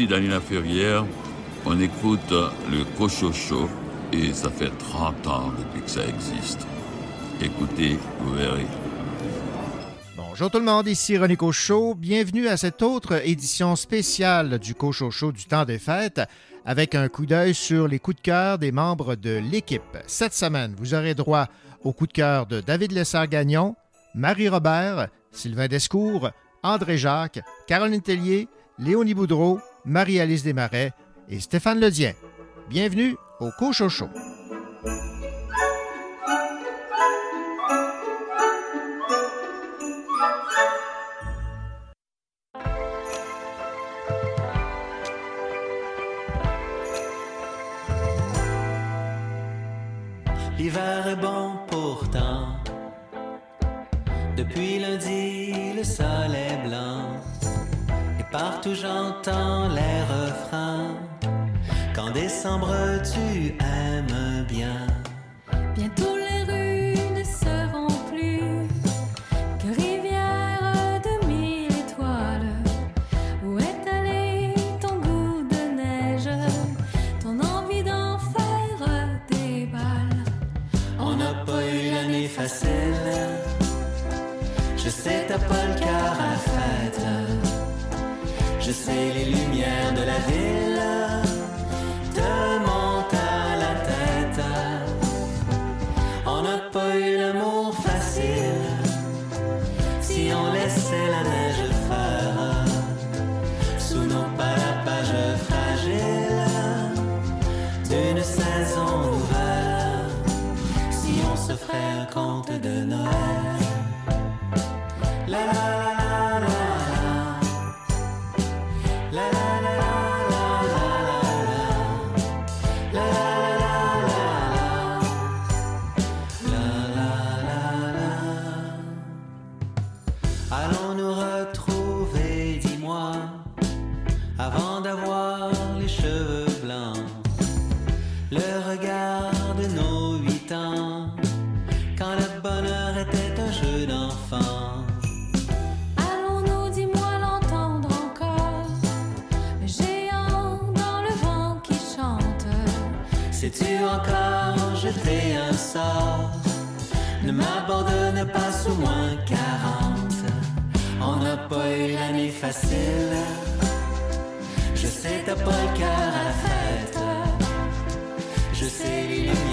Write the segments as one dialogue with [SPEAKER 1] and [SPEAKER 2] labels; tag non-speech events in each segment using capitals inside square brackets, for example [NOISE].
[SPEAKER 1] ici Ferrière. On écoute le Cochocho et ça fait 30 ans depuis que ça existe. Écoutez, vous verrez.
[SPEAKER 2] Bonjour tout le monde, ici René Cochot. Bienvenue à cette autre édition spéciale du Cochocho du temps des fêtes avec un coup d'œil sur les coups de cœur des membres de l'équipe. Cette semaine, vous aurez droit au coup de cœur de David Lessard-Gagnon, Marie Robert, Sylvain Descours, André Jacques, Caroline Tellier, Léonie Boudreau, Marie-Alice Desmarais et Stéphane Ledien. Bienvenue au Cochocho.
[SPEAKER 3] L'hiver est bon pourtant. Depuis lundi, j'entends les refrains. Qu'en décembre tu aimes bien.
[SPEAKER 4] sailing Ne
[SPEAKER 3] m'abandonne pas sous moins 40 On n'a pas eu l'année facile. Je sais t'as pas le cœur à la fête. Je sais les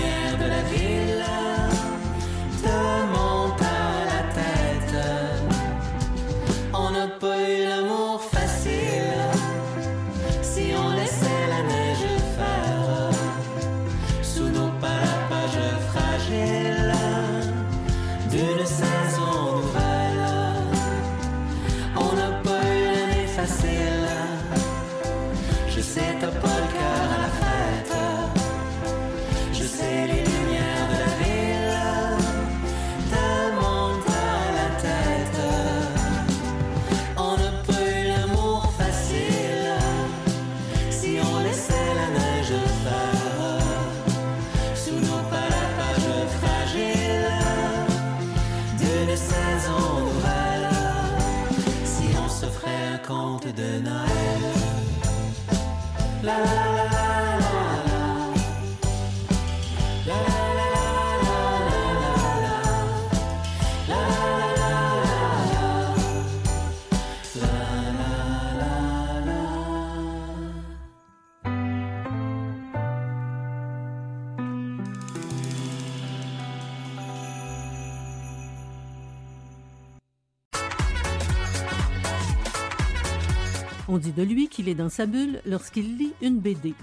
[SPEAKER 3] On
[SPEAKER 5] dit de lui qu'il est dans sa bulle lorsqu'il lit une BD.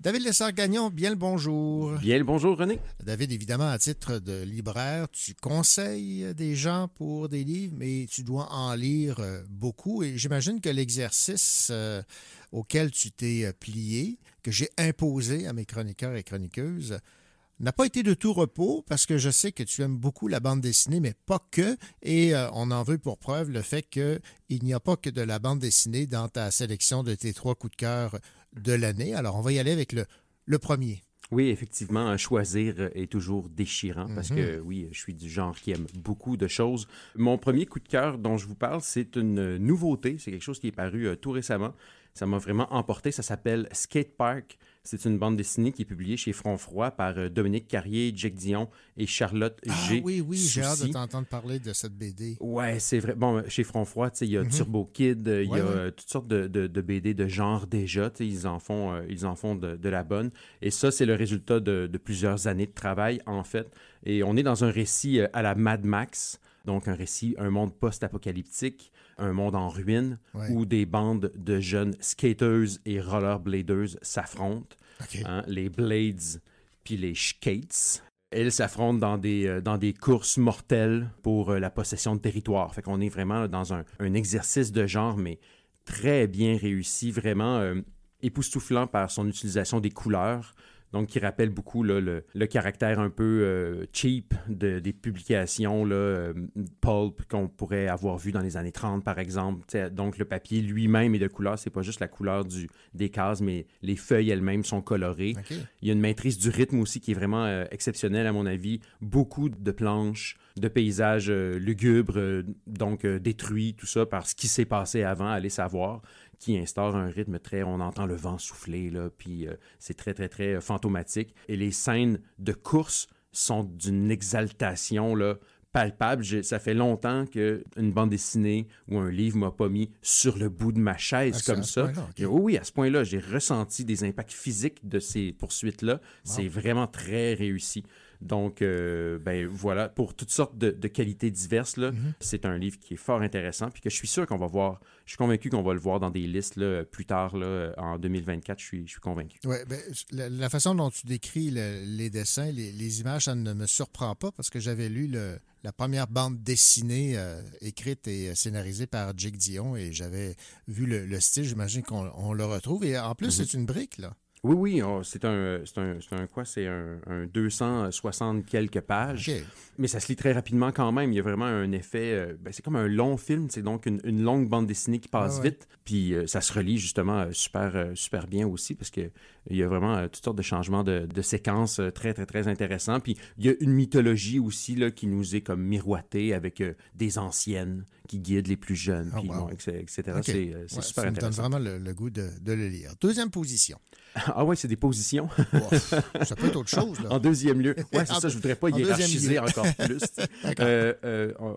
[SPEAKER 2] David Lessard-Gagnon, bien le bonjour.
[SPEAKER 6] Bien le bonjour, René.
[SPEAKER 2] David, évidemment, à titre de libraire, tu conseilles des gens pour des livres, mais tu dois en lire euh, beaucoup. Et j'imagine que l'exercice euh, auquel tu t'es euh, plié, que j'ai imposé à mes chroniqueurs et chroniqueuses, n'a pas été de tout repos parce que je sais que tu aimes beaucoup la bande dessinée, mais pas que. Et euh, on en veut pour preuve le fait qu'il n'y a pas que de la bande dessinée dans ta sélection de tes trois coups de cœur de l'année. Alors, on va y aller avec le, le premier.
[SPEAKER 6] Oui, effectivement, choisir est toujours déchirant parce
[SPEAKER 2] Mhm.
[SPEAKER 6] que oui, je suis du genre qui aime beaucoup de choses. Mon premier coup de cœur dont je vous parle, c'est une nouveauté. C'est quelque chose qui est paru euh, tout récemment. Ça m'a vraiment emporté. Ça s'appelle Skate Park. C'est une bande dessinée qui est publiée chez Front Froid par euh, Dominique Carrier, Jack Dion et Charlotte
[SPEAKER 7] Ah
[SPEAKER 6] G.
[SPEAKER 7] oui, oui, j'ai hâte de t'entendre parler de cette BD.
[SPEAKER 6] Ouais, c'est vrai. Bon, euh, chez Front Froid, tu sais, il y a Turbo Kid, euh, il
[SPEAKER 7] Mhm. Ouais,
[SPEAKER 6] y a
[SPEAKER 7] ouais.
[SPEAKER 6] toutes sortes de, de- de BD de genre déjà. Ils en font, euh, ils en font de, de la bonne. Et ça, c'est le résultat de, plusieurs années de travail, en fait. Et on est dans un récit à la Mad Max. Donc, un récit, un monde post-apocalyptique, un monde en ruine,
[SPEAKER 7] Ouais.
[SPEAKER 6] où des bandes de jeunes skateuses et rollerbladeuses s'affrontent. Hein, les Blades puis les Skates. Elles s'affrontent dans des, euh, dans des courses mortelles pour euh, la possession de territoire. Fait qu'on est vraiment dans un, un exercice de genre, mais très bien réussi, vraiment euh, époustouflant par son utilisation des couleurs. Donc, qui rappelle beaucoup là, le, le caractère un peu euh, cheap de, des publications là, euh, pulp qu'on pourrait avoir vu dans les années 30, par exemple. T'sais, donc, le papier lui-même est de couleur. C'est pas juste la couleur du, des cases, mais les feuilles elles-mêmes sont colorées. Il y a une maîtrise du rythme aussi qui est vraiment euh, exceptionnelle, à mon avis. Beaucoup de planches, de paysages lugubres, donc détruits, tout ça, par ce qui s'est passé avant, allez savoir, qui instaure un rythme très... On entend le vent souffler, là, puis euh, c'est très, très, très euh, fantomatique. Et les scènes de course sont d'une exaltation, là, palpable. Ça fait longtemps qu'une bande dessinée ou un livre m'a pas mis sur le bout de ma chaise
[SPEAKER 7] Ah,
[SPEAKER 6] comme ça. oui, à ce point-là, j'ai ressenti des impacts physiques de ces poursuites-là. C'est vraiment très réussi. Donc, euh, ben voilà, pour toutes sortes de, de qualités diverses, là,
[SPEAKER 7] Mhm.
[SPEAKER 6] c'est un livre qui est fort intéressant, puis que je suis sûr qu'on va voir. Je suis convaincu qu'on va le voir dans des listes là, plus tard, là, en 2024. Je suis, je suis convaincu.
[SPEAKER 7] Ouais, ben, la, la façon dont tu décris le- les dessins, les, les images, ça ne me surprend pas parce que j'avais lu le- la première bande dessinée euh, écrite et euh, scénarisée par Jake Dion et j'avais vu le, le style. J'imagine qu'on on le retrouve. Et en plus,
[SPEAKER 6] Mhm.
[SPEAKER 7] c'est une brique, là.
[SPEAKER 6] Oui, oui, oh, c'est un, c'est un, c'est un quoi? C'est un, un 260 quelques pages. Mais ça se lit très rapidement quand même. Il y a vraiment un effet. euh, ben, c'est comme un long film. C'est donc une, une longue bande dessinée qui passe
[SPEAKER 7] Ah ouais.
[SPEAKER 6] vite. Puis euh, ça se relie justement euh, super, euh, super bien aussi parce qu'il y a vraiment euh, toutes sortes de changements de, de séquences euh, très, très, très intéressants. Puis il y a une mythologie aussi là, qui nous est comme miroitée avec euh, des anciennes qui guident les plus jeunes.
[SPEAKER 7] Ah,
[SPEAKER 6] puis
[SPEAKER 7] wow.
[SPEAKER 6] bon, etc. C'est euh, c'est
[SPEAKER 7] Ouais,
[SPEAKER 6] super
[SPEAKER 7] ça me donne
[SPEAKER 6] intéressant.
[SPEAKER 7] vraiment le, le goût de, de le lire. Deuxième position. [LAUGHS]
[SPEAKER 6] Ah ouais, c'est des positions.
[SPEAKER 7] Ça peut être autre chose, là.
[SPEAKER 6] En deuxième lieu. [LAUGHS] Ouais, c'est ça, je voudrais pas
[SPEAKER 7] en
[SPEAKER 6] hiérarchiser encore plus. [LAUGHS] Euh, euh, euh,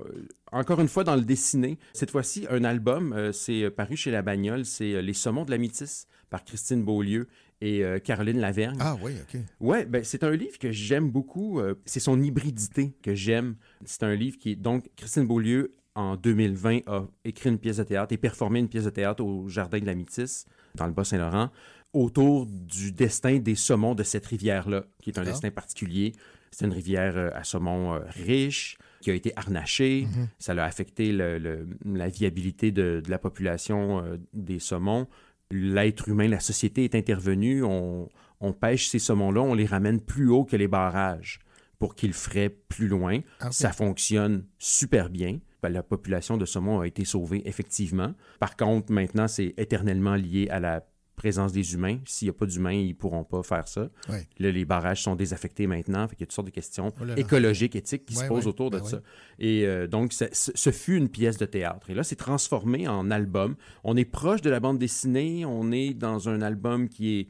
[SPEAKER 6] encore une fois, dans le dessiné, cette fois-ci, un album, euh, c'est paru chez La Bagnole, c'est euh, Les Saumons de la Métisse par Christine Beaulieu et euh, Caroline Lavergne.
[SPEAKER 7] Ah oui, OK.
[SPEAKER 6] Ouais, ben, c'est un livre que j'aime beaucoup. euh, c'est son hybridité que j'aime. C'est un livre qui est donc Christine Beaulieu en 2020 a écrit une pièce de théâtre et performé une pièce de théâtre au Jardin de la Métisse dans le Bas-Saint-Laurent autour du destin des saumons de cette rivière-là, qui est un destin particulier. C'est une rivière euh, à saumon euh, riche, qui a été harnachée. Ça a affecté le- le- la viabilité de, de la population euh, des saumons. L'être humain, la société est intervenue. On, on pêche ces saumons-là, on les ramène plus haut que les barrages pour qu'ils fraient plus loin.
[SPEAKER 7] Ah.
[SPEAKER 6] Ça fonctionne super bien. Ben, La population de saumon a été sauvée, effectivement. Par contre, maintenant, c'est éternellement lié à la présence des humains. S'il n'y a pas d'humains, ils ne pourront pas faire ça. Là, les barrages sont désaffectés maintenant. Fait qu'il y a toutes sortes de questions
[SPEAKER 7] Oh là là.
[SPEAKER 6] écologiques, éthiques qui se posent autour de
[SPEAKER 7] ben
[SPEAKER 6] ça. Et euh, donc, ça- ce fut une pièce de théâtre. Et là, c'est transformé en album. On est proche de la bande dessinée. On est dans un album qui est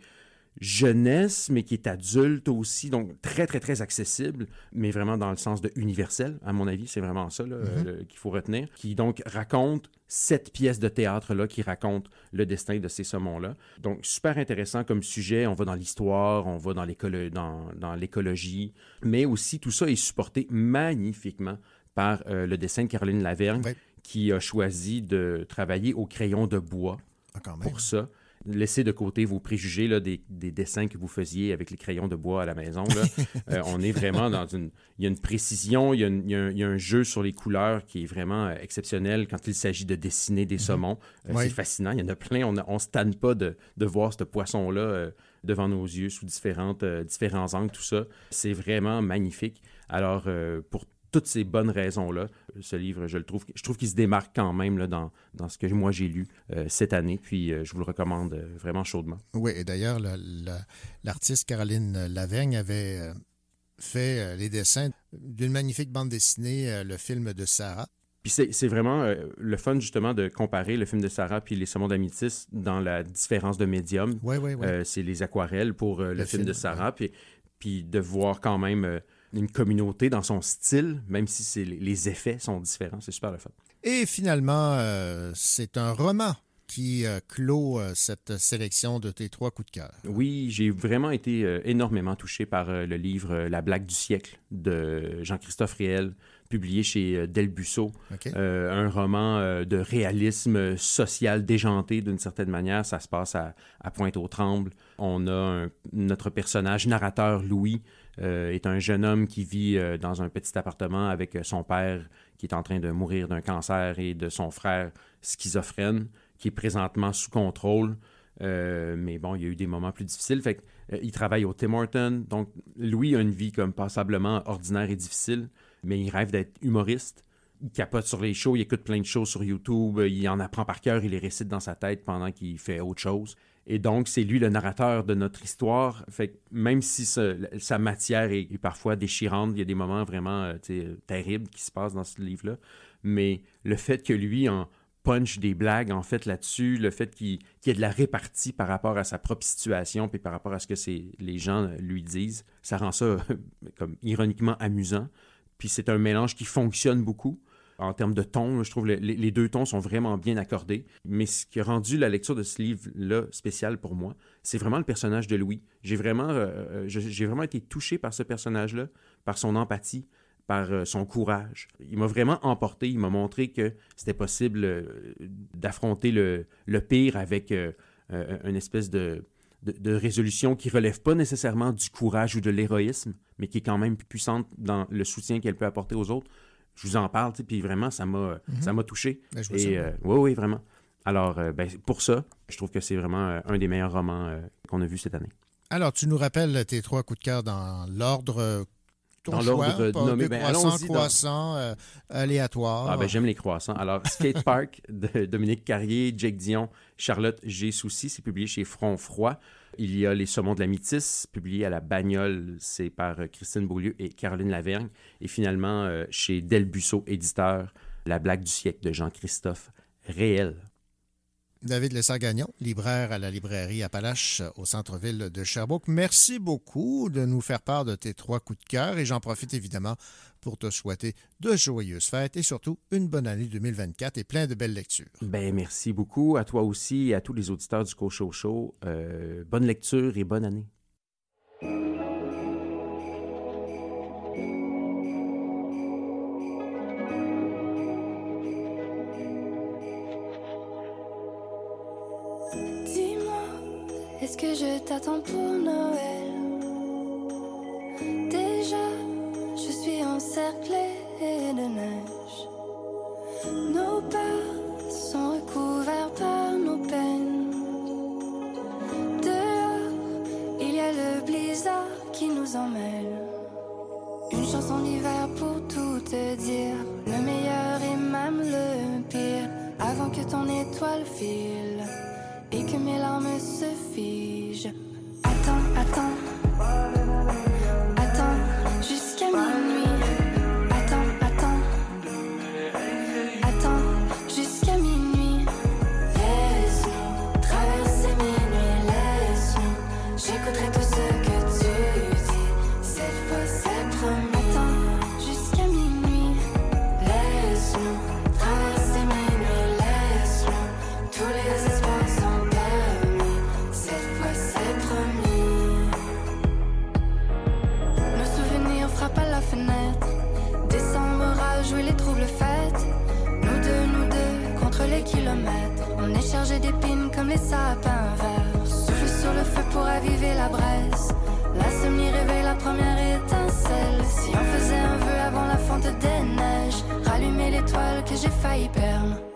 [SPEAKER 6] jeunesse, mais qui est adulte aussi, donc très, très, très accessible, mais vraiment dans le sens de universel, à mon avis, c'est vraiment ça
[SPEAKER 7] Mm-hmm.
[SPEAKER 6] euh, qu'il faut retenir, qui donc raconte cette pièce de théâtre-là qui raconte le destin de ces saumons-là. Donc, super intéressant comme sujet, on va dans l'histoire, on va dans l'écolo- dans, dans l'écologie, mais aussi tout ça est supporté magnifiquement par euh, le dessin de Caroline Lavergne, qui a choisi de travailler au crayon de bois
[SPEAKER 7] Ah,
[SPEAKER 6] pour ça. Laissez de côté vos préjugés là, des, des dessins que vous faisiez avec les crayons de bois à la maison. là. [LAUGHS] Euh, on est vraiment dans une... Il y a une précision, il y a, une- il y a un, il y a un jeu sur les couleurs qui est vraiment euh, exceptionnel quand il s'agit de dessiner des saumons. Euh. C'est fascinant, il y en a plein. On ne se tanne pas de, de voir ce poisson-là euh, devant nos yeux sous différentes, différents angles, tout ça. C'est vraiment magnifique. Alors, pour toutes ces bonnes raisons-là, ce livre, je le trouve, je trouve qu'il se démarque quand même là, dans, dans ce que moi j'ai lu euh, cette année. Puis euh, je vous le recommande euh, vraiment chaudement.
[SPEAKER 7] Oui, et d'ailleurs, le- le- l'artiste Caroline Lavergne avait euh, fait euh, les dessins d'une magnifique bande dessinée, euh, le film de Sarah.
[SPEAKER 6] Puis c'est vraiment euh, le fun, justement, de comparer le film de Sarah puis Les Saumons d'Amitis dans la différence de médium.
[SPEAKER 7] Oui, oui, oui.
[SPEAKER 6] Euh, c'est les aquarelles pour euh, le,
[SPEAKER 7] Le
[SPEAKER 6] film, de
[SPEAKER 7] film,
[SPEAKER 6] Sarah, puis, puis de voir quand même euh, une communauté dans son style, même si les- effets sont différents. C'est super le fun.
[SPEAKER 7] Et finalement, euh, c'est un roman qui euh, clôt euh, cette sélection de tes trois coups de cœur.
[SPEAKER 6] Oui, j'ai vraiment été énormément touché par le livre La blague du siècle de Jean-Christophe Réel, publié chez euh, Del Busso.
[SPEAKER 7] OK?
[SPEAKER 6] Euh, un roman de réalisme social déjanté d'une certaine manière. Ça se passe à, à Pointe-aux-Trembles. On a un- notre personnage narrateur, Louis, est un jeune homme qui vit euh, dans un petit appartement avec euh, son père qui est en train de mourir d'un cancer et de son frère schizophrène qui est présentement sous contrôle. Euh, mais bon, il y a eu des moments plus difficiles. Fait euh, il travaille au Tim Horton. Donc, Louis a une vie comme passablement ordinaire et difficile, mais il rêve d'être humoriste. Il capote sur les shows, il écoute plein de shows sur YouTube, euh, il en apprend par cœur, il les récite dans sa tête pendant qu'il fait autre chose. Et donc, c'est lui le narrateur de notre histoire. Fait même si sa matière est, parfois déchirante, il y a des moments vraiment euh, terribles qui se passent dans ce livre-là. Mais le fait que lui en punch des blagues en fait là-dessus, le fait qu'il y ait de la répartie par rapport à sa propre situation puis par rapport à ce que les gens euh, lui disent, ça rend ça [LAUGHS] comme ironiquement amusant. Puis c'est un mélange qui fonctionne beaucoup. En termes de ton, je trouve que les, les deux tons sont vraiment bien accordés. Mais ce qui a rendu la lecture de ce livre-là spécial pour moi, c'est vraiment le personnage de Louis. J'ai vraiment, euh, euh, vraiment été touché par ce personnage-là, par son empathie, par euh, son courage. Il m'a vraiment emporté. Il m'a montré que c'était possible d'affronter le, pire avec une espèce de, de, de résolution qui relève pas nécessairement du courage ou de l'héroïsme, mais qui est quand même puissante dans le soutien qu'elle peut apporter aux autres. Je vous en parle, puis vraiment, ça m'a m'a touché.
[SPEAKER 7] Ben, je
[SPEAKER 6] Et euh, oui, oui, vraiment. Alors, euh, ben, pour ça, je trouve que c'est vraiment euh, un des meilleurs romans qu'on a vu cette année.
[SPEAKER 7] Alors, tu nous rappelles tes trois coups de cœur dans l'ordre.
[SPEAKER 6] Dans l'ordre nommé. Ben,
[SPEAKER 7] croissant, euh, aléatoire.
[SPEAKER 6] Ah ben j'aime les croissants. Alors, [LAUGHS] Skate Park de Dominique Carrier, Jake Dion, Charlotte G. Soucy, c'est publié chez Front Froid. Il y a Les Saumons de la Métisse, publié à la Bagnole, c'est par euh, Christine Beaulieu et Caroline Lavergne. Et finalement, euh, chez Del Busso, éditeur, La blague du siècle de Jean-Christophe Réel.
[SPEAKER 7] David Lessard-Gagnon, libraire à la librairie Appalache au centre-ville de Sherbrooke. Merci beaucoup de nous faire part de tes trois coups de cœur et j'en profite évidemment pour te souhaiter de joyeuses fêtes et surtout une bonne année 2024 et plein de belles lectures.
[SPEAKER 6] Ben merci beaucoup à toi aussi et à tous les auditeurs du Cocho Show. Euh, bonne lecture et bonne année.
[SPEAKER 4] Dis-moi, est-ce que je t'attends pour Noël? Déjà, suis encerclée de neige. Nos pas sont recouverts par nos peines. Dehors, il y a le blizzard qui nous emmêle. Une chanson d'hiver pour tout te dire, le meilleur et même le pire, avant que ton étoile file et que mes larmes se figent. Attends, attends la fenêtre. Décembre les troubles fêtes. Nous deux, nous deux, contre les kilomètres. On est chargé d'épines comme les sapins verts. Souffle sur le feu pour aviver la braise. L'insomnie réveille la première étincelle. Si on faisait un vœu avant la fonte des neiges, rallumer l'étoile que j'ai failli perdre.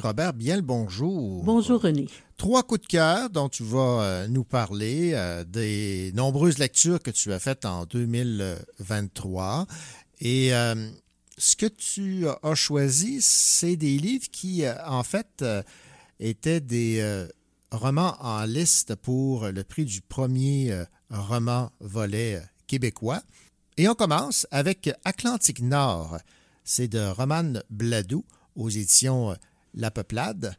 [SPEAKER 2] Marie-Robert, bien le bonjour.
[SPEAKER 5] Bonjour René.
[SPEAKER 2] Trois coups de cœur dont tu vas euh, nous parler, euh, des nombreuses lectures que tu as faites en 2023. Et euh, ce que tu as choisi, c'est des livres qui, en fait, étaient des romans en liste pour le prix du premier roman volet québécois. Et on commence avec Atlantique Nord. C'est de Romane Bladou aux éditions La Peuplade.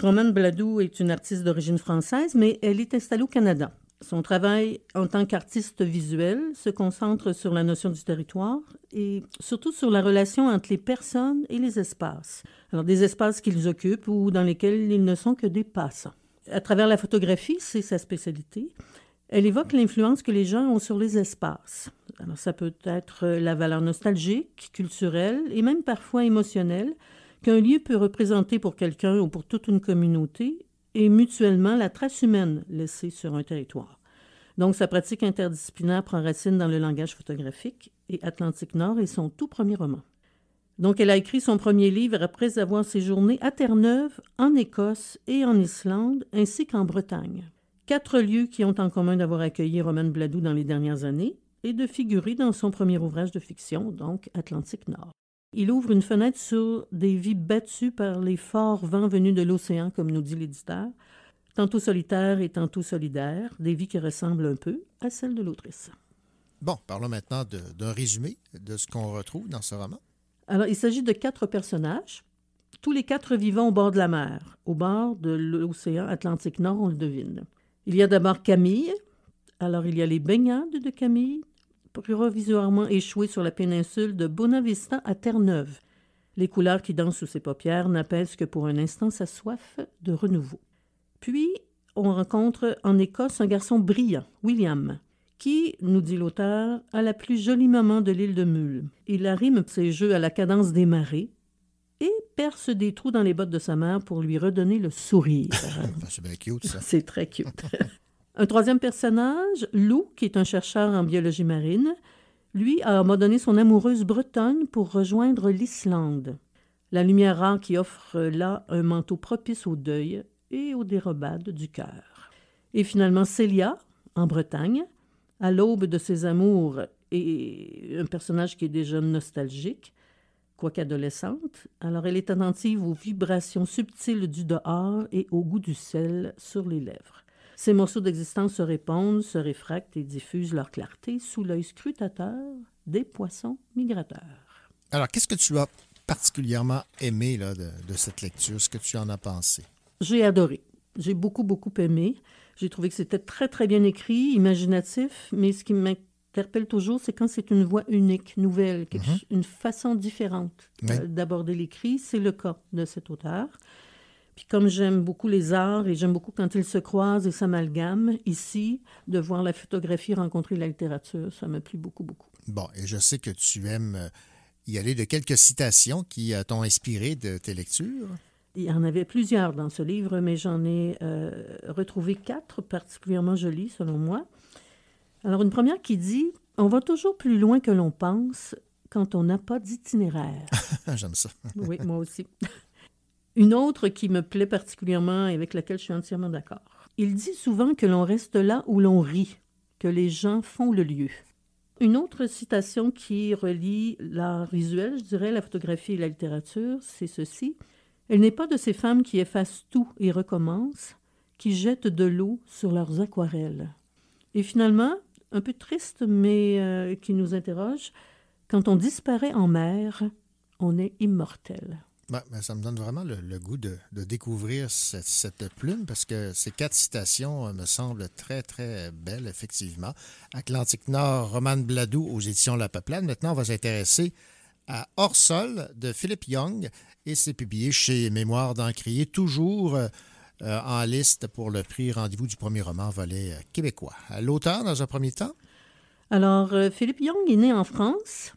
[SPEAKER 5] Romane Bladou est une artiste d'origine française, mais elle est installée au Canada. Son travail en tant qu'artiste visuel se concentre sur la notion du territoire et surtout sur la relation entre les personnes et les espaces. Alors des espaces qu'ils occupent ou dans lesquels ils ne sont que des passants. À travers la photographie, c'est sa spécialité. Elle évoque l'influence que les gens ont sur les espaces. Alors ça peut être la valeur nostalgique, culturelle et même parfois émotionnelle qu'un lieu peut représenter pour quelqu'un ou pour toute une communauté et mutuellement la trace humaine laissée sur un territoire. Donc sa pratique interdisciplinaire prend racine dans le langage photographique et Atlantique Nord est son tout premier roman. Donc elle a écrit son premier livre après avoir séjourné à Terre-Neuve, en Écosse et en Islande, ainsi qu'en Bretagne. Quatre lieux qui ont en commun d'avoir accueilli Romane Bladou dans les dernières années et de figurer dans son premier ouvrage de fiction, donc Atlantique Nord. Il ouvre une fenêtre sur des vies battues par les forts vents venus de l'océan, comme nous dit l'éditeur, tantôt solitaires et tantôt solidaires, des vies qui ressemblent un peu à celles de l'autrice.
[SPEAKER 2] Bon, parlons maintenant d'un résumé de ce qu'on retrouve dans ce roman.
[SPEAKER 5] Alors, il s'agit de quatre personnages, tous les quatre vivant au bord de la mer, au bord de l'océan Atlantique Nord, on le devine. Il y a d'abord Camille. Alors, il y a les baignades de Camille, provisoirement échouées sur la péninsule de Bonavista à Terre-Neuve. Les couleurs qui dansent sous ses paupières n'apaisent que pour un instant sa soif de renouveau. Puis, on rencontre en Écosse un garçon brillant, William, qui, nous dit l'auteur, a la plus jolie maman de l'île de Mule. Il arrime ses jeux à la cadence des marées et perce des trous dans les bottes de sa mère pour lui redonner le sourire. [LAUGHS]
[SPEAKER 2] C'est bien cute, ça.
[SPEAKER 5] C'est très cute. Un troisième personnage, Lou, qui est un chercheur en biologie marine, lui a abandonné son amoureuse bretonne pour rejoindre l'Islande. La lumière rare qui offre là un manteau propice au deuil et aux dérobades du cœur. Et finalement, Célia, en Bretagne, à l'aube de ses amours et un personnage qui est déjà nostalgique, quoique adolescente. Alors elle est attentive aux vibrations subtiles du dehors et au goût du sel sur les lèvres. Ces morceaux d'existence se répondent, se réfractent et diffusent leur clarté sous l'œil scrutateur des poissons migrateurs.
[SPEAKER 2] Alors, qu'est-ce que tu as particulièrement aimé là, de, de cette lecture? Ce que tu en as pensé?
[SPEAKER 5] J'ai adoré. J'ai beaucoup, beaucoup aimé. J'ai trouvé que c'était très, très bien écrit, imaginatif, mais ce qui m'interpelle toujours, c'est quand c'est une voix unique, nouvelle, quelque
[SPEAKER 2] Mhm.
[SPEAKER 5] une façon différente
[SPEAKER 2] Oui.
[SPEAKER 5] euh, d'aborder l'écrit. C'est le cas de cet auteur. Puis comme j'aime beaucoup les arts et j'aime beaucoup quand ils se croisent et s'amalgament, ici, de voir la photographie rencontrer la littérature, ça m'a plu beaucoup, beaucoup.
[SPEAKER 2] Bon, et je sais que tu aimes euh, y aller de quelques citations qui euh, t'ont inspiré de tes lectures.
[SPEAKER 5] Il y en avait plusieurs dans ce livre, mais j'en ai euh, retrouvé quatre particulièrement jolies, selon moi. Alors, une première qui dit On va toujours plus loin que l'on pense quand on n'a pas d'itinéraire. [LAUGHS]
[SPEAKER 2] J'aime ça.
[SPEAKER 5] Oui, moi aussi. [LAUGHS] Une autre qui me plaît particulièrement et avec laquelle je suis entièrement d'accord. Il dit souvent que l'on reste là où l'on rit, que les gens font le lieu. Une autre citation qui relie l'art visuel, je dirais, la photographie et la littérature, c'est ceci. Elle n'est pas de ces femmes qui effacent tout et recommencent, qui jettent de l'eau sur leurs aquarelles. Et finalement, un peu triste, mais euh, qui nous interroge, quand on disparaît en mer, on est immortel.
[SPEAKER 2] Ben, ça me donne vraiment le, goût de, découvrir cette, plume parce que ces quatre citations euh, me semblent très, très belles, effectivement. Atlantique Nord, Romane Bladou aux éditions La Peuplade. Maintenant, on va s'intéresser à Hors-sol de Philippe Young et c'est publié chez Mémoire d'Encrier, toujours euh, en liste pour le prix Rendez-vous du premier roman volet euh, québécois. L'auteur, dans un premier temps?
[SPEAKER 5] Alors, Philippe Young est né en France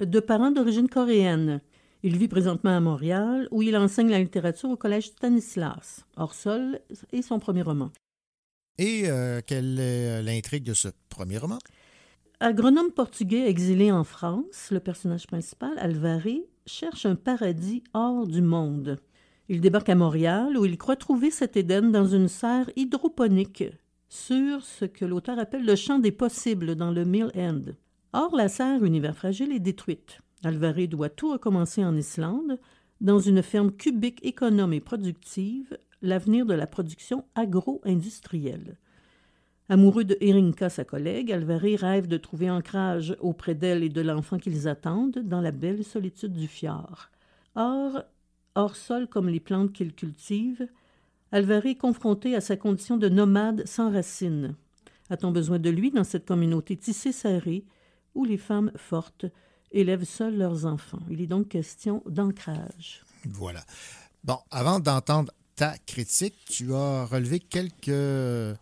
[SPEAKER 5] de parents d'origine coréenne. Il vit présentement à Montréal, où il enseigne la littérature au Collège Stanislas. Hors-sol est son premier roman.
[SPEAKER 2] Et euh, quelle est l'intrigue de ce premier roman?
[SPEAKER 5] Agronome portugais exilé en France, le personnage principal, Alvaré, cherche un paradis hors du monde. Il débarque à Montréal où il croit trouver cet Éden dans une serre hydroponique sur ce que l'auteur appelle le champ des possibles dans le Mill End. Or, la serre, univers fragile, est détruite. Alvaré doit tout recommencer en Islande, dans une ferme cubique économe et productive, l'avenir de la production agro-industrielle. Amoureux de Erinka, sa collègue, Alvaré rêve de trouver ancrage auprès d'elle et de l'enfant qu'ils attendent dans la belle solitude du fjord. Or, hors sol comme les plantes qu'il cultive, Alvaré est confronté à sa condition de nomade sans racines. A-t-on besoin de lui dans cette communauté tissée serrée où les femmes fortes élèvent seules leurs enfants? Il est donc question d'ancrage.
[SPEAKER 2] Voilà. Bon, avant d'entendre ta critique, tu as relevé quelques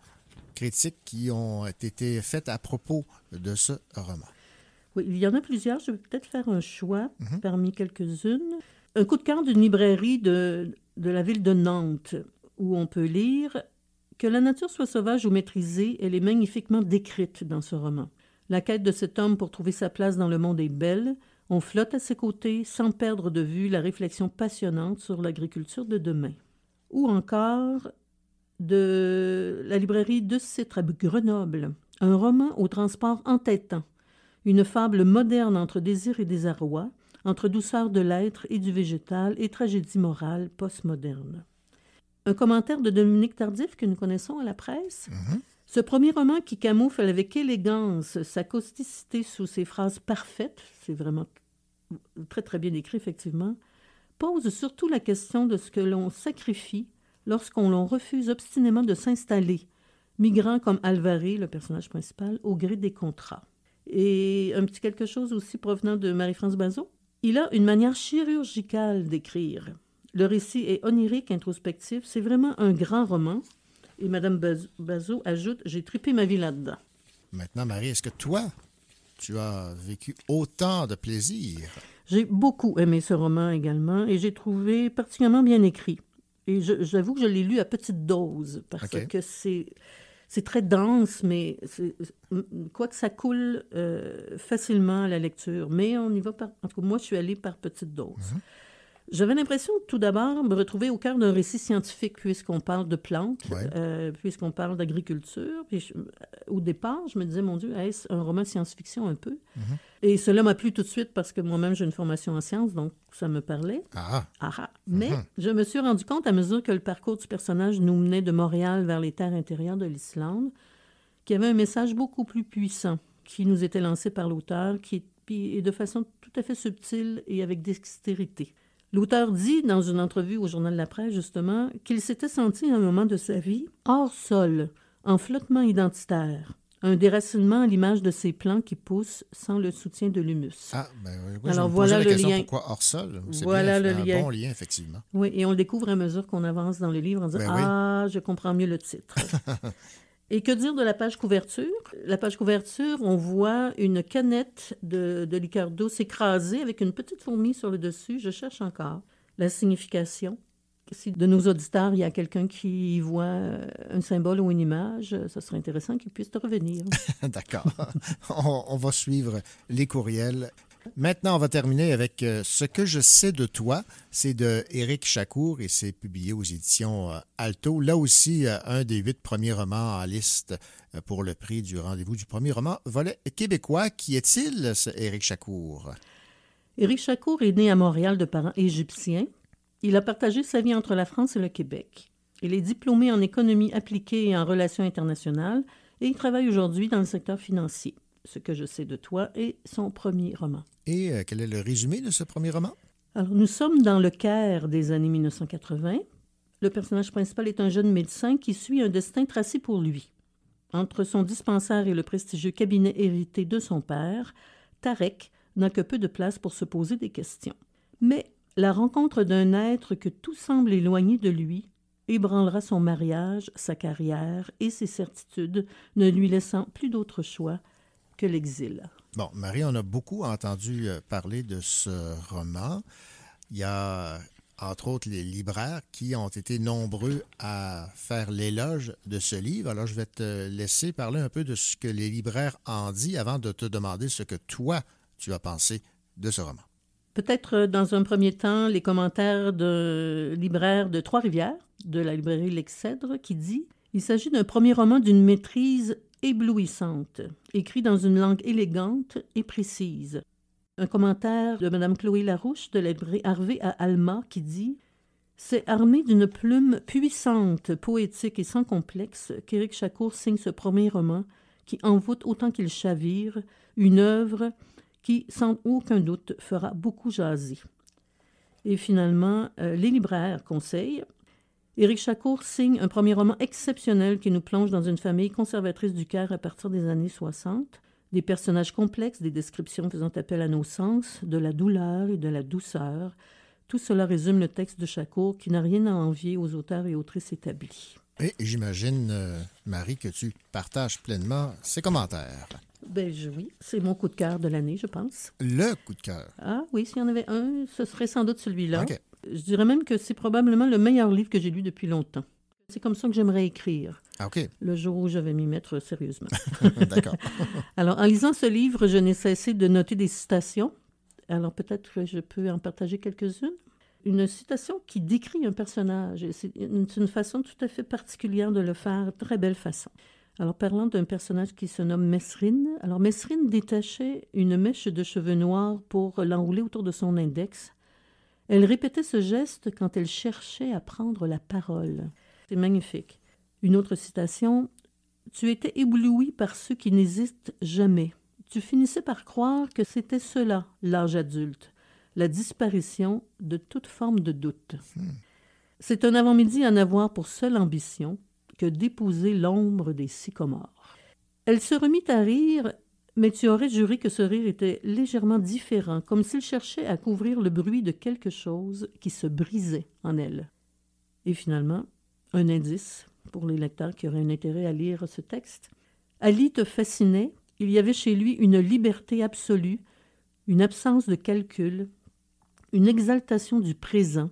[SPEAKER 2] critiques qui ont été faites à propos de ce roman.
[SPEAKER 5] Oui, il y en a plusieurs. Je vais peut-être faire un choix parmi quelques-unes. Un coup de cœur d'une librairie de, de la ville de Nantes, où on peut lire Que la nature soit sauvage ou maîtrisée, elle est magnifiquement décrite dans ce roman. La quête de cet homme pour trouver sa place dans le monde est belle. On flotte à ses côtés sans perdre de vue la réflexion passionnante sur l'agriculture de demain. Ou encore de la librairie de Citre à Grenoble, un roman au transport entêtant, une fable moderne entre désir et désarroi, entre douceur de l'être et du végétal et tragédie morale postmoderne. Un commentaire de Dominique Tardif que nous connaissons à la presse. Ce premier roman qui camoufle avec élégance sa causticité sous ses phrases parfaites, c'est vraiment très très bien écrit effectivement, pose surtout la question de ce que l'on sacrifie lorsqu'on l'on refuse obstinément de s'installer, migrant comme Alvaré, le personnage principal, au gré des contrats. Et un petit quelque chose aussi provenant de Marie-France Bazot. Il a une manière chirurgicale d'écrire. Le récit est onirique, introspectif. C'est vraiment un grand roman. Et Madame Baz- Bazot ajoute J'ai tripé ma vie là-dedans.
[SPEAKER 2] Maintenant, Marie, est-ce que toi, tu as vécu autant de plaisir?
[SPEAKER 5] J'ai beaucoup aimé ce roman également et j'ai trouvé particulièrement bien écrit. Et j'avoue que je l'ai lu à petite dose parce que c'est c'est très dense, mais quoi que ça coule euh, facilement à la lecture. Mais on y va par. En tout cas, moi, je suis allée par petite dose.
[SPEAKER 2] Mhm.
[SPEAKER 5] J'avais l'impression, tout d'abord, me retrouver au cœur d'un récit scientifique, puisqu'on parle de plantes,
[SPEAKER 2] Ouais.
[SPEAKER 5] euh, puisqu'on parle d'agriculture. Puis je- au départ, je me disais, mon Dieu, est-ce un roman de science-fiction un peu? Et cela m'a plu tout de suite parce que moi-même, j'ai une formation en sciences, donc ça me parlait.
[SPEAKER 2] Ah,
[SPEAKER 5] Ah, ah. Mais je me suis rendu compte à mesure que le parcours du personnage nous menait de Montréal vers les terres intérieures de l'Islande qu'il y avait un message beaucoup plus puissant qui nous était lancé par l'auteur, qui puis- et de façon tout à fait subtile et avec dextérité. L'auteur dit dans une entrevue au Journal de la Presse, justement, qu'il s'était senti à un moment de sa vie hors sol, en flottement identitaire, un déracinement à l'image de ces plants qui poussent sans le soutien de l'humus.
[SPEAKER 2] ah ben oui, oui,
[SPEAKER 5] Alors,
[SPEAKER 2] je me
[SPEAKER 5] voilà
[SPEAKER 2] la
[SPEAKER 5] le lien.
[SPEAKER 2] pourquoi hors sol? C'est
[SPEAKER 5] Voilà
[SPEAKER 2] bien,
[SPEAKER 5] le
[SPEAKER 2] un
[SPEAKER 5] lien.
[SPEAKER 2] bon lien, effectivement.
[SPEAKER 5] Oui, et on le découvre à mesure qu'on avance dans le livre en disant
[SPEAKER 2] Ben oui.
[SPEAKER 5] Ah, je comprends mieux le titre. [LAUGHS] et que dire de la page couverture? La page couverture, on voit une canette de, de d'eau s'écraser avec une petite fourmi sur le dessus. Je cherche encore la signification. Si de nos auditeurs, il y a quelqu'un qui voit euh, un symbole ou une image, euh, ça serait intéressant qu'il puisse te revenir. [LAUGHS]
[SPEAKER 2] D'accord. on va suivre les courriels. Maintenant, on va terminer avec euh, Ce que je sais de toi. C'est de Éric Chacour et c'est publié aux éditions euh, Alto. Là aussi, euh, un des huit premiers romans en liste pour le prix du rendez-vous du premier roman volet québécois. Qui est-il, ce Éric Chacour?
[SPEAKER 5] Éric Chacour est né à Montréal de parents égyptiens. Il a partagé sa vie entre la France et le Québec. Il est diplômé en économie appliquée et en relations internationales et il travaille aujourd'hui dans le secteur financier. Ce que je sais de toi est son premier roman.
[SPEAKER 2] Et euh, quel est le résumé de ce premier roman?
[SPEAKER 5] Alors, nous sommes dans le Caire des années 1980. Le personnage principal est un jeune médecin qui suit un destin tracé pour lui. Entre son dispensaire et le prestigieux cabinet hérité de son père, Tarek n'a que peu de place pour se poser des questions. Mais la rencontre d'un être que tout semble éloigné de lui ébranlera son mariage, sa carrière et ses certitudes, ne lui laissant plus d'autre choix que l'exil.
[SPEAKER 7] Bon, Marie, on a beaucoup entendu euh, parler de ce roman. Il y a entre autres les libraires qui ont été nombreux à faire l'éloge de ce livre. Alors je vais te laisser parler un peu de ce que les libraires en disent avant de te demander ce que toi tu as pensé de ce roman.
[SPEAKER 5] Peut-être euh, dans un premier temps les commentaires de libraire de Trois-Rivières, de la librairie L'Excèdre, qui dit Il s'agit d'un premier roman d'une maîtrise éblouissante, écrit dans une langue élégante et précise. Un commentaire de Mme Chloé Larouche de la Harvey à Alma qui dit C'est armé d'une plume puissante, poétique et sans complexe qu'Éric Chacour signe ce premier roman qui envoûte autant qu'il chavire, une œuvre qui, sans aucun doute, fera beaucoup jaser. Et finalement, euh, les libraires conseillent. Éric Chacour signe un premier roman exceptionnel qui nous plonge dans une famille conservatrice du Caire à partir des années 60. Des personnages complexes, des descriptions faisant appel à nos sens, de la douleur et de la douceur. Tout cela résume le texte de Chacour qui n'a rien à envier aux auteurs et autrices établis.
[SPEAKER 7] Et j'imagine, euh, Marie, que tu partages pleinement ces commentaires.
[SPEAKER 5] Ben je- oui, c'est mon coup de cœur de l'année, je pense.
[SPEAKER 7] Le coup de cœur.
[SPEAKER 5] Ah oui, s'il y en avait un, ce serait sans doute celui-là. Je dirais même que c'est probablement le meilleur livre que j'ai lu depuis longtemps. C'est comme ça que j'aimerais écrire,
[SPEAKER 7] Ah,
[SPEAKER 5] le jour où je vais m'y mettre sérieusement. [LAUGHS]
[SPEAKER 7] D'accord. [LAUGHS]
[SPEAKER 5] Alors, en lisant ce livre, je n'ai cessé de noter des citations. Alors, peut-être que je peux en partager quelques-unes. Une citation qui décrit un personnage. c'est une façon tout à fait particulière de le faire, très belle façon. Alors, parlant d'un personnage qui se nomme Mesrine. Alors, Mesrine détachait une mèche de cheveux noirs pour l'enrouler autour de son index. Elle répétait ce geste quand elle cherchait à prendre la parole. C'est magnifique. Une autre citation. Tu étais ébloui par ceux qui n'hésitent jamais. Tu finissais par croire que c'était cela, l'âge adulte, la disparition de toute forme de doute. C'est un avant-midi à n'avoir pour seule ambition que d'épouser l'ombre des sycomores. Elle se remit à rire, mais tu aurais juré que ce rire était légèrement différent, comme s'il cherchait à couvrir le bruit de quelque chose qui se brisait en elle. Et finalement, un indice pour les lecteurs qui auraient un intérêt à lire ce texte. Ali te fascinait, il y avait chez lui une liberté absolue, une absence de calcul, une exaltation du présent.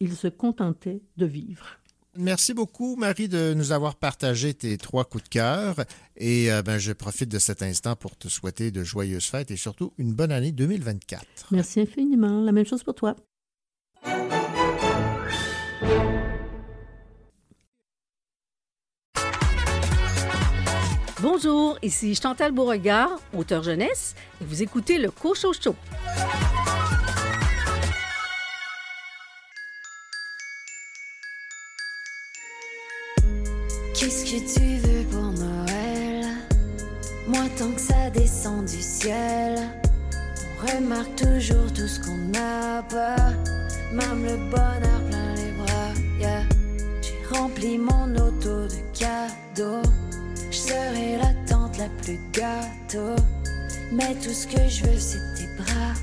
[SPEAKER 5] Il se contentait de vivre.
[SPEAKER 7] Merci beaucoup, Marie, de nous avoir partagé tes trois coups de cœur. Et euh, ben, je profite de cet instant pour te souhaiter de joyeuses fêtes et surtout une bonne année 2024.
[SPEAKER 5] Merci infiniment. La même chose pour toi.
[SPEAKER 8] Bonjour, ici Chantal Beauregard, auteur jeunesse, et vous écoutez le Cocho Show.
[SPEAKER 4] Qu'est-ce que tu veux pour Noël? Moi, tant que ça descend du ciel, on remarque toujours tout ce qu'on n'a pas. Même le bonheur plein les bras. yeah. J'ai rempli mon auto de cadeaux. Je serai la tante la plus gâteau. Mais tout ce que je veux, c'est tes bras.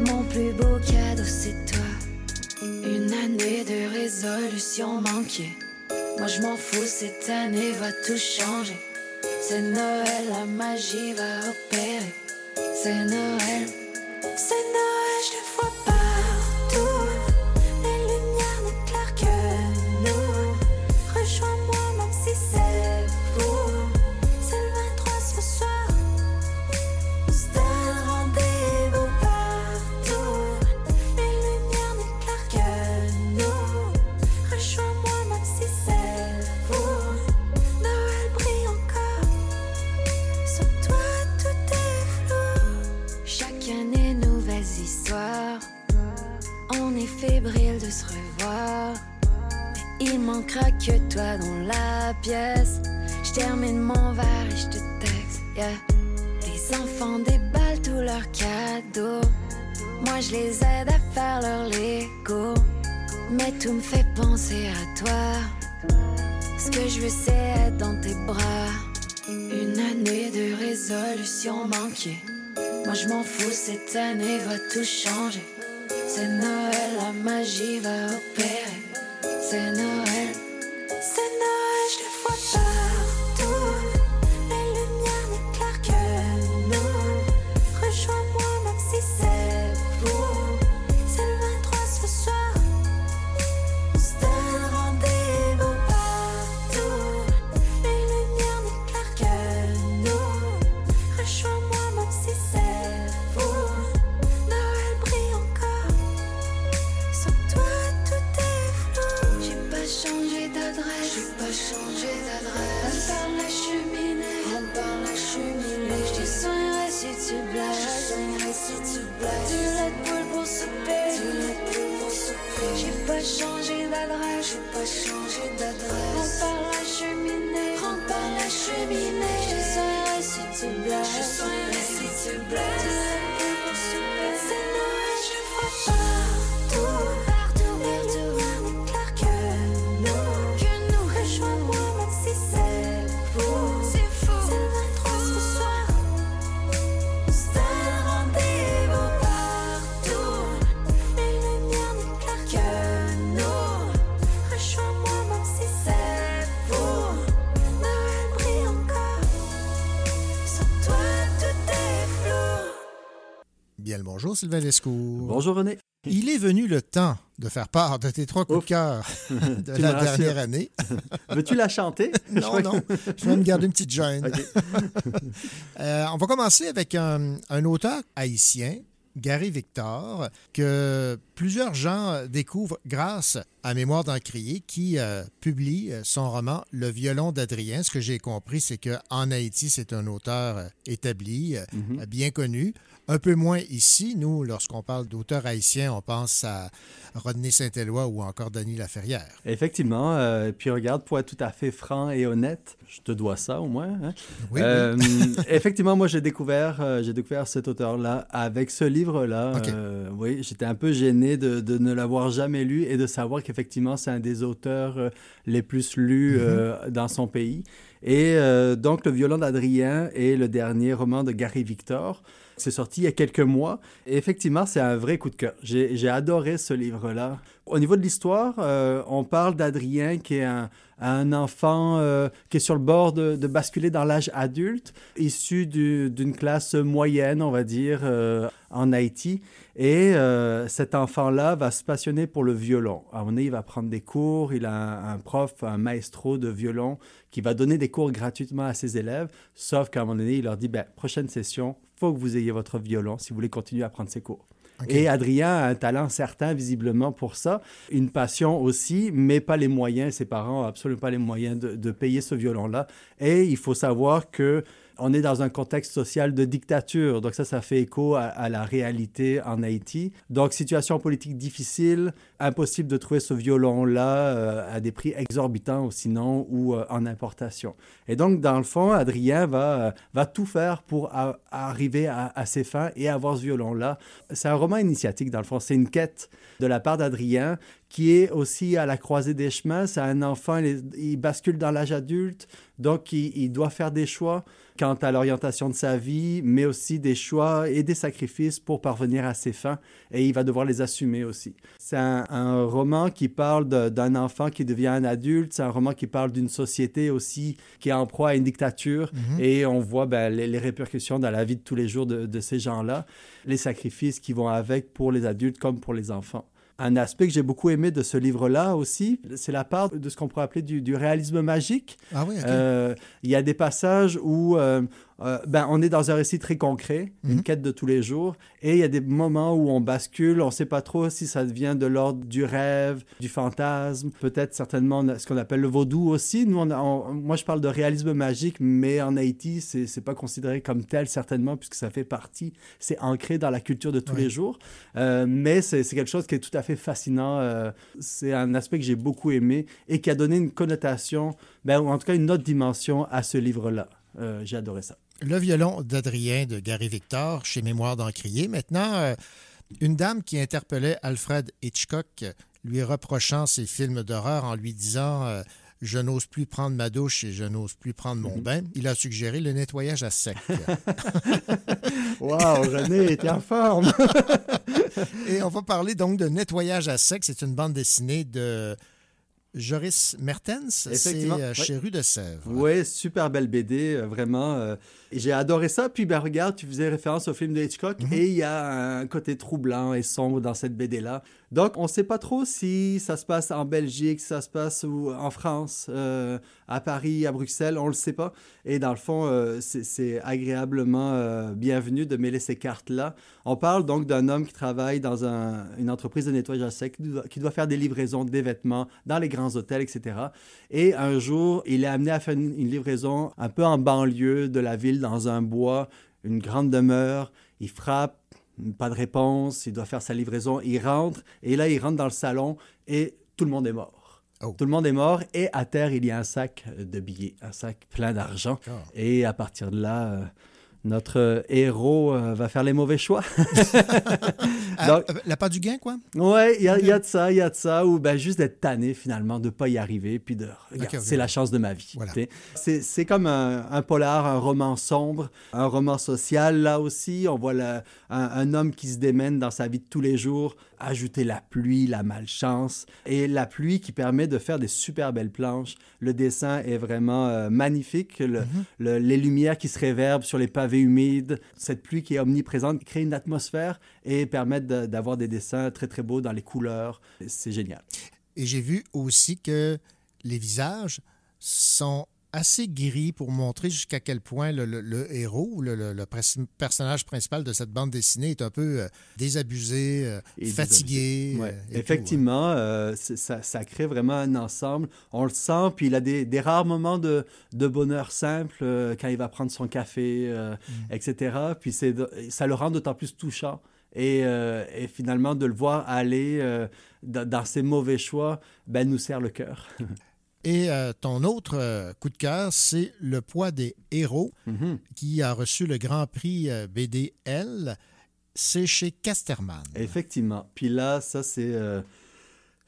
[SPEAKER 4] Mon plus beau cadeau, c'est toi. Une année de résolution manquée. Moi je m'en fous, cette année va tout changer. C'est Noël, la magie va opérer. C'est Noël, c'est Noël, pièce. Je termine mon verre et je te texte. Les enfants déballent tous leurs cadeaux. Moi, je les aide à faire leur Lego. Mais tout me fait penser à toi. Ce que je veux, c'est être dans tes bras. Une année de résolution manquée. Moi je m'en fous, cette année va tout changer. C'est Noël, la magie va opérer. C'est Noël,
[SPEAKER 7] Sylvain Lescourt.
[SPEAKER 6] Bonjour René.
[SPEAKER 7] Il est venu le temps de faire part de tes trois coups
[SPEAKER 6] Ouf.
[SPEAKER 7] de cœur [LAUGHS] de
[SPEAKER 6] Tu
[SPEAKER 7] la dernière année. [LAUGHS]
[SPEAKER 6] Veux-tu la chanter? [LAUGHS]
[SPEAKER 7] Non, non, je vais me garder une petite gêne. Euh, on va commencer avec un, un auteur haïtien, Gary Victor, que plusieurs gens découvrent grâce à Mémoire d'Encrier, qui euh, publie son roman Le violon d'Adrien. Ce que j'ai compris, c'est qu'en Haïti, c'est un auteur euh, établi, euh,
[SPEAKER 6] Mhm.
[SPEAKER 7] bien connu. Un peu moins ici. Nous, lorsqu'on parle d'auteur haïtien, on pense à Rodney Saint-Éloi ou encore Denis Laferrière.
[SPEAKER 9] Effectivement. euh, puis regarde, pour être tout à fait franc et honnête, je te dois ça au moins. hein.
[SPEAKER 7] Oui,
[SPEAKER 9] Euh, [LAUGHS] effectivement, moi, j'ai découvert, euh, j'ai découvert cet auteur-là avec ce livre-là. Euh, oui, j'étais un peu gêné de, de ne l'avoir jamais lu et de savoir qu'effectivement, c'est un des auteurs euh, les plus lus
[SPEAKER 7] Mhm.
[SPEAKER 9] euh, dans son pays. Et euh, donc, Le violon d'Adrien est le dernier roman de Gary Victor. C'est sorti il y a quelques mois. Et effectivement, c'est un vrai coup de cœur. J'ai adoré ce livre-là. Au niveau de l'histoire, euh, on parle d'Adrien qui est un, enfant euh, qui est sur le bord de, basculer dans l'âge adulte, issu du- d'une classe moyenne, on va dire, euh, en Haïti. Et cet enfant-là va se passionner pour le violon. À un moment donné, il va prendre des cours. Il a un, un prof, un maestro de violon qui va donner des cours gratuitement à ses élèves. Sauf qu'à un moment donné, il leur dit, ben, prochaine session, faut que vous ayez votre violon si vous voulez continuer à prendre ces cours. Et Adrien a un talent certain, visiblement, pour ça. Une passion aussi, mais pas les moyens. Ses parents n'ont absolument pas les moyens de, de payer ce violon-là. Et il faut savoir que on est dans un contexte social de dictature. Donc ça, ça fait écho à, la réalité en Haïti. Donc situation politique difficile, impossible de trouver ce violon-là euh, à des prix exorbitants ou sinon ou euh, en importation. Et donc dans le fond, Adrien va, euh, va tout faire pour arriver à, à ses fins et avoir ce violon-là. C'est un roman initiatique dans le fond. C'est une quête de la part d'Adrien qui est aussi à la croisée des chemins. C'est un enfant, il, bascule dans l'âge adulte, donc il, il doit faire des choix quant à l'orientation de sa vie, mais aussi des choix et des sacrifices pour parvenir à ses fins, et il va devoir les assumer aussi. C'est un, un roman qui parle d'un enfant qui devient un adulte, c'est un roman qui parle d'une société aussi qui est en proie à une dictature,
[SPEAKER 7] Mhm.
[SPEAKER 9] et on voit ben, les, les répercussions dans la vie de tous les jours de, de ces gens-là, les sacrifices qui vont avec pour les adultes comme pour les enfants. Un aspect que j'ai beaucoup aimé de ce livre-là aussi, c'est la part de ce qu'on pourrait appeler du, du réalisme magique.
[SPEAKER 7] Ah oui, OK.
[SPEAKER 9] Euh, Il y a des passages où euh, ben, on est dans un récit très concret,
[SPEAKER 7] Mhm.
[SPEAKER 9] une quête de tous les jours, et il y a des moments où on bascule, on ne sait pas trop si ça devient de l'ordre du rêve, du fantasme, peut-être certainement ce qu'on appelle le vaudou aussi. Nous, on a- on- moi, je parle de réalisme magique, mais en Haïti, c'est n'est pas considéré comme tel certainement, puisque ça fait partie, c'est ancré dans la culture de tous
[SPEAKER 7] Oui.
[SPEAKER 9] les jours. Euh, mais c'est quelque chose qui est tout à fait fascinant. euh, c'est un aspect que j'ai beaucoup aimé et qui a donné une connotation, ben, ou en tout cas une autre dimension à ce livre-là. J'ai adoré ça.
[SPEAKER 7] Le violon d'Adrien de Gary Victor chez Mémoire d'Encrier. Maintenant, euh, une dame qui interpellait Alfred Hitchcock, lui reprochant ses films d'horreur en lui disant euh,
[SPEAKER 2] Je n'ose plus prendre ma douche et je n'ose plus prendre mon bain. Il a suggéré le nettoyage à sec. [LAUGHS]
[SPEAKER 9] Wow, René, t'es en forme! [LAUGHS]
[SPEAKER 2] et on va parler donc de nettoyage à sec. C'est une bande dessinée de Joris Mertens. C'est euh,
[SPEAKER 9] oui.
[SPEAKER 2] chez Rue de Sèvres.
[SPEAKER 9] Oui, super belle BD, euh, vraiment. euh, j'ai adoré ça. Puis, ben, regarde, tu faisais référence au film de Hitchcock
[SPEAKER 2] Mhm.
[SPEAKER 9] et il y a un côté troublant et sombre dans cette BD-là. Donc, on ne sait pas trop si ça se passe en Belgique, si ça se passe en France, euh, à Paris, à Bruxelles, on ne le sait pas. Et dans le fond, euh, c'est- agréablement euh, bienvenu de mêler ces cartes-là. On parle donc d'un homme qui travaille dans un- une entreprise de nettoyage à sec, qui doit, qui doit faire des livraisons des vêtements dans les grands hôtels, etc. Et un jour, il est amené à faire une, une livraison un peu en banlieue de la ville, dans un bois, une grande demeure. Il frappe, pas de réponse, il doit faire sa livraison, il rentre, et là, il rentre dans le salon et tout le monde est mort.
[SPEAKER 2] Oh.
[SPEAKER 9] Tout le monde est mort, et à terre, il y a un sac de billets, un sac plein d'argent.
[SPEAKER 2] D'accord.
[SPEAKER 9] Et à partir de là, euh, notre héros euh, va faire les mauvais choix. [LAUGHS] Donc-
[SPEAKER 2] euh, la pas du gain, quoi?
[SPEAKER 9] Ouais, il y, a- il y a de ça, il y a de ça, ou ben juste d'être tanné finalement, de ne pas y arriver, puis de, regarde, c'est la chance de ma vie.
[SPEAKER 2] Voilà.
[SPEAKER 9] C'est, comme un, un polar, un roman sombre, un roman social là aussi. On voit un, un homme qui se démène dans sa vie de tous les jours, ajouter la pluie, la malchance, et la pluie qui permet de faire des super belles planches. Le dessin est vraiment euh, magnifique, le- le- les lumières qui se réverbent sur les pavés humides, cette pluie qui est omniprésente crée une atmosphère et permet d'avoir des dessins très très beaux dans les couleurs. C'est génial.
[SPEAKER 2] Et j'ai vu aussi que les visages sont assez gris pour montrer jusqu'à quel point le, le- le héros, le, le- personnage principal de cette bande dessinée est un peu euh, désabusé, euh,
[SPEAKER 9] Et
[SPEAKER 2] fatigué.
[SPEAKER 9] Ouais,
[SPEAKER 2] et tout,
[SPEAKER 9] effectivement, euh, ça, ça crée vraiment un ensemble. On le sent, puis il a des, des rares moments de, de bonheur simple euh, quand il va prendre son café, euh,
[SPEAKER 2] Mm.
[SPEAKER 9] etc. Puis ça le rend d'autant plus touchant. Et, euh, et finalement, de le voir aller dans, dans ses mauvais choix, ben, nous serre le cœur. [LAUGHS]
[SPEAKER 2] Et euh, ton autre euh, coup de cœur, c'est Le poids des héros,
[SPEAKER 9] Mhm.
[SPEAKER 2] qui a reçu le Grand Prix euh, BDL. C'est chez Casterman.
[SPEAKER 9] Effectivement. Puis là, ça, c'est.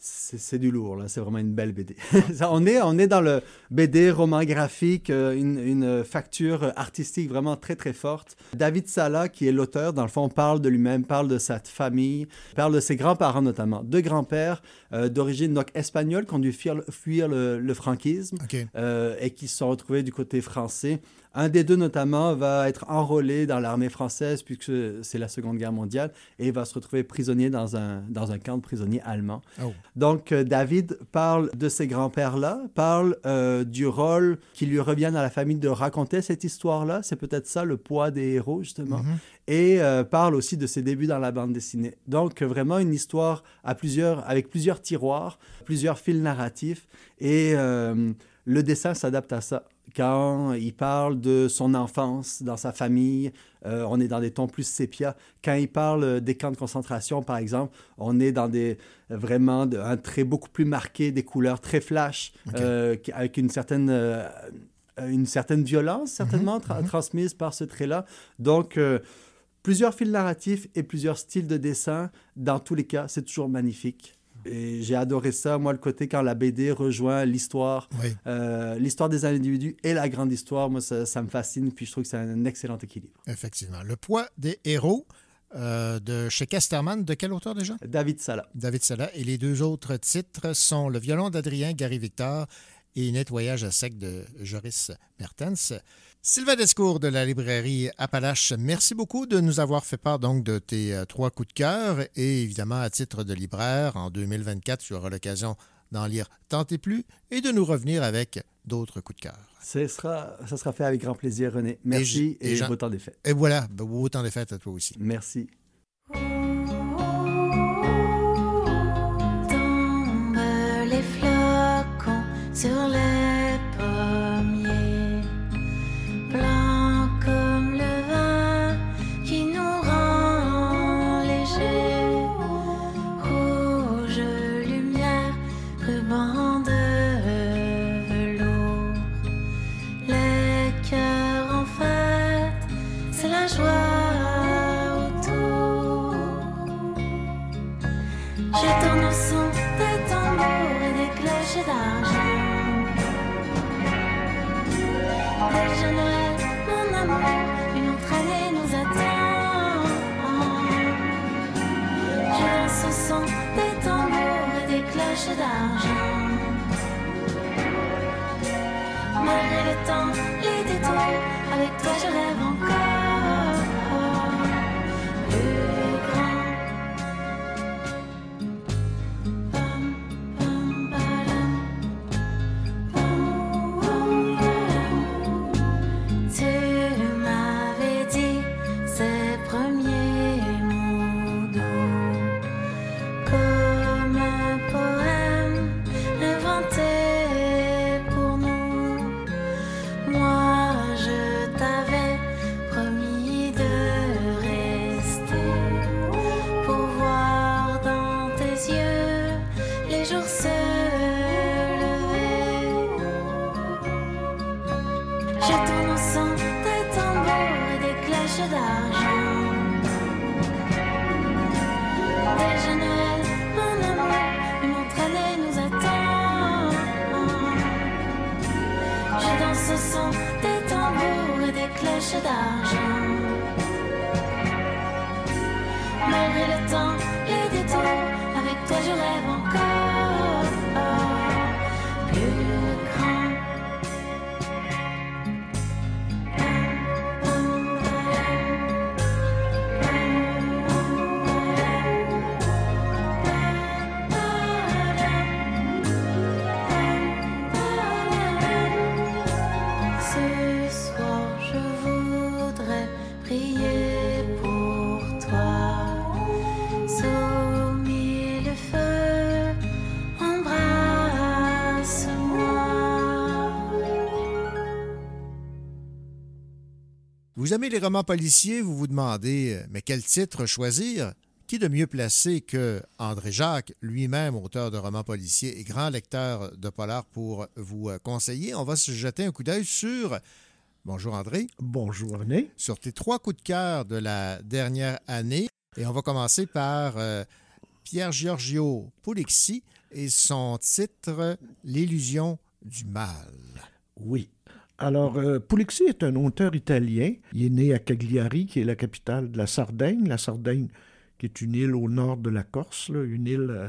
[SPEAKER 9] C'est du lourd, là. C'est vraiment une belle BD. [LAUGHS] Ça, on, est, on est dans le BD, roman graphique, euh, une, une facture artistique vraiment très, très forte. David Sala, qui est l'auteur, dans le fond, parle de lui-même, parle de sa famille, parle de ses grands-parents notamment. Deux grands-pères euh, d'origine donc espagnole qui ont dû fuir, fuir le, le franquisme euh, et qui se sont retrouvés du côté français. Un des deux, notamment, va être enrôlé dans l'armée française puisque c'est la Seconde Guerre mondiale et va se retrouver prisonnier dans un, dans un camp de prisonniers allemands.
[SPEAKER 2] Oh.
[SPEAKER 9] Donc, euh, David parle de ses grands-pères-là, parle euh, du rôle qui lui revient dans la famille de raconter cette histoire-là. C'est peut-être ça le poids des héros, justement.
[SPEAKER 2] Mhm.
[SPEAKER 9] Et euh, parle aussi de ses débuts dans la bande dessinée. Donc, vraiment une histoire à plusieurs, avec plusieurs tiroirs, plusieurs fils narratifs. Et le dessin s'adapte à ça. Quand il parle de son enfance dans sa famille, euh, on est dans des tons plus sépia. Quand il parle des camps de concentration, par exemple, on est dans des vraiment un trait beaucoup plus marqué, des couleurs très flash, euh, avec une certaine euh, une certaine violence certainement tra-
[SPEAKER 2] mhm.
[SPEAKER 9] transmise par ce trait-là. Donc plusieurs fils narratifs et plusieurs styles de dessin. Dans tous les cas, c'est toujours magnifique. Et j'ai adoré ça, moi, le côté quand la BD rejoint l'histoire,
[SPEAKER 2] Oui.
[SPEAKER 9] euh, l'histoire des individus et la grande histoire. Moi, ça, ça me fascine, puis je trouve que c'est un excellent équilibre.
[SPEAKER 2] Effectivement. Le poids des héros euh, de chez Casterman. De quel auteur déjà?
[SPEAKER 9] David Sala.
[SPEAKER 2] David Sala. Et les deux autres titres sont Le violon d'Adrien Gary Victor et Nettoyage à sec de Joris Mertens. Sylvain Descours de la librairie Appalache, merci beaucoup de nous avoir fait part donc de tes euh, trois coups de cœur et évidemment à titre de libraire, en 2024, tu auras l'occasion d'en lire tant et plus et de nous revenir avec d'autres coups de cœur.
[SPEAKER 9] Ce sera, ça sera fait avec grand plaisir, René. Merci
[SPEAKER 2] Et
[SPEAKER 9] et,
[SPEAKER 2] Jean-
[SPEAKER 9] beau temps des fêtes.
[SPEAKER 2] Et voilà, ben, autant de fêtes à toi aussi.
[SPEAKER 9] Merci.
[SPEAKER 10] D'argent. Malgré le temps, les détours, avec toi je rêve.
[SPEAKER 2] Vous aimez les romans policiers, vous vous demandez, euh, mais quel titre choisir? Qui de mieux placé que André Jacques, lui-même auteur de romans policiers et grand lecteur de polar pour vous euh, conseiller? On va se jeter un coup d'œil sur, bonjour André,
[SPEAKER 11] Bonjour René.
[SPEAKER 2] sur tes trois coups de cœur de la dernière année. Et on va commencer par euh, Pierre Giorgio Polixi et son titre L'illusion du mal.
[SPEAKER 11] Oui. Alors, euh, Pulixi est un auteur italien. Il est né à Cagliari, qui est la capitale de la Sardaigne. La Sardaigne, qui est une île au nord de la Corse, là, une île euh,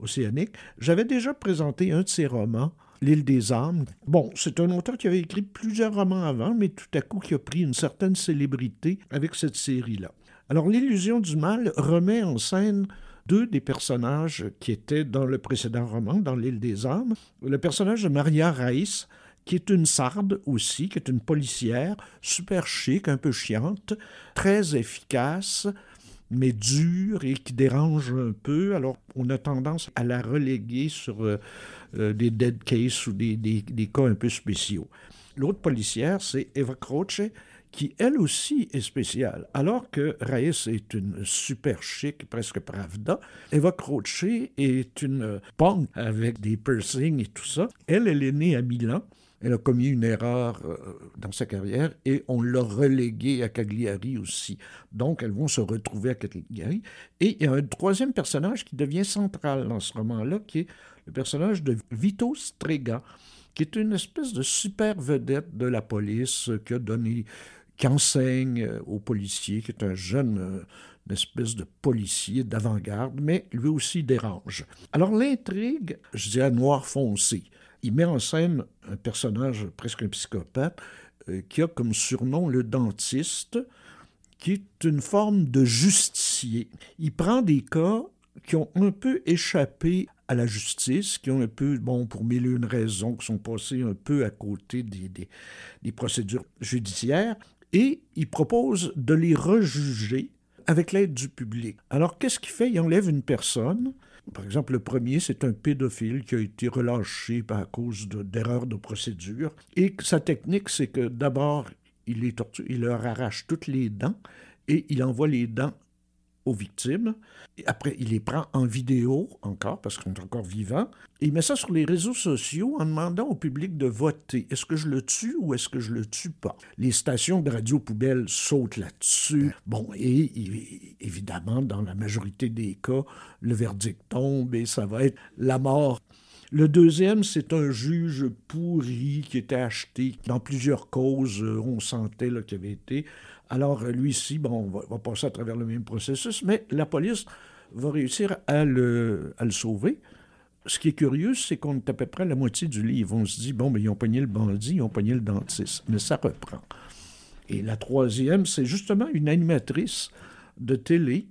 [SPEAKER 11] océanique. J'avais déjà présenté un de ses romans, L'île des âmes. Bon, c'est un auteur qui avait écrit plusieurs romans avant, mais tout à coup qui a pris une certaine célébrité avec cette série-là. Alors, L'illusion du mal remet en scène deux des personnages qui étaient dans le précédent roman, dans L'île des âmes. Le personnage de Maria Raïs, qui est une sarde aussi, qui est une policière, super chic, un peu chiante, très efficace, mais dure et qui dérange un peu. Alors, on a tendance à la reléguer sur euh, euh, des dead cases ou des, des- des cas un peu spéciaux. L'autre policière, c'est Eva Croce, qui elle aussi est spéciale. Alors que Raïs est une super chic, presque pravda, Eva Croce est une euh, punk avec des piercings et tout ça. Elle, elle est née à Milan. Elle a commis une erreur euh, dans sa carrière et on l'a reléguée à Cagliari aussi. Donc, elles vont se retrouver à Cagliari. Et il y a un troisième personnage qui devient central dans ce roman-là, qui est le personnage de Vito Strega, qui est une espèce de super vedette de la police euh, qui a donné, qui enseigne euh, aux policiers, qui est un jeune, une espèce de policier d'avant-garde, mais lui aussi dérange. Alors l'intrigue, je dirais noir foncé. Il met en scène un personnage presque un psychopathe euh, qui a comme surnom le dentiste, qui est une forme de justicier. Il prend des cas qui ont un peu échappé à la justice, qui ont un peu, bon, pour mille et une raisons, qui sont passés un peu à côté des, des, des procédures judiciaires, et il propose de les rejuger avec l'aide du public. Alors, qu'est-ce qu'il fait? Il enlève une personne. Par exemple, le premier, c'est un pédophile qui a été relâché à cause de- d'erreurs de, procédure. Et sa technique, c'est que d'abord, il, les torture, il leur arrache toutes les dents et il envoie les dents aux victimes. Après, il les prend en vidéo encore, parce qu'ils sont encore vivants. Et il met ça sur les réseaux sociaux en demandant au public de voter. Est-ce que je le tue ou est-ce que je le tue pas? Les stations de radio poubelle sautent là-dessus. Bon, et évidemment, dans la majorité des cas, le verdict tombe et ça va être la mort. Le deuxième, c'est un juge pourri qui était acheté dans plusieurs causes. euh, On sentait qu'il avait été. Alors, euh, lui-ci, bon, on va, va passer à travers le même processus, mais la police va réussir à le, sauver. ce qui est curieux, c'est qu'on est à peu près la moitié du livre. On se dit, bon, ben, ils ont pogné le bandit, ils ont pogné le dentiste. Mais ça reprend. Et la troisième, c'est justement une animatrice de télé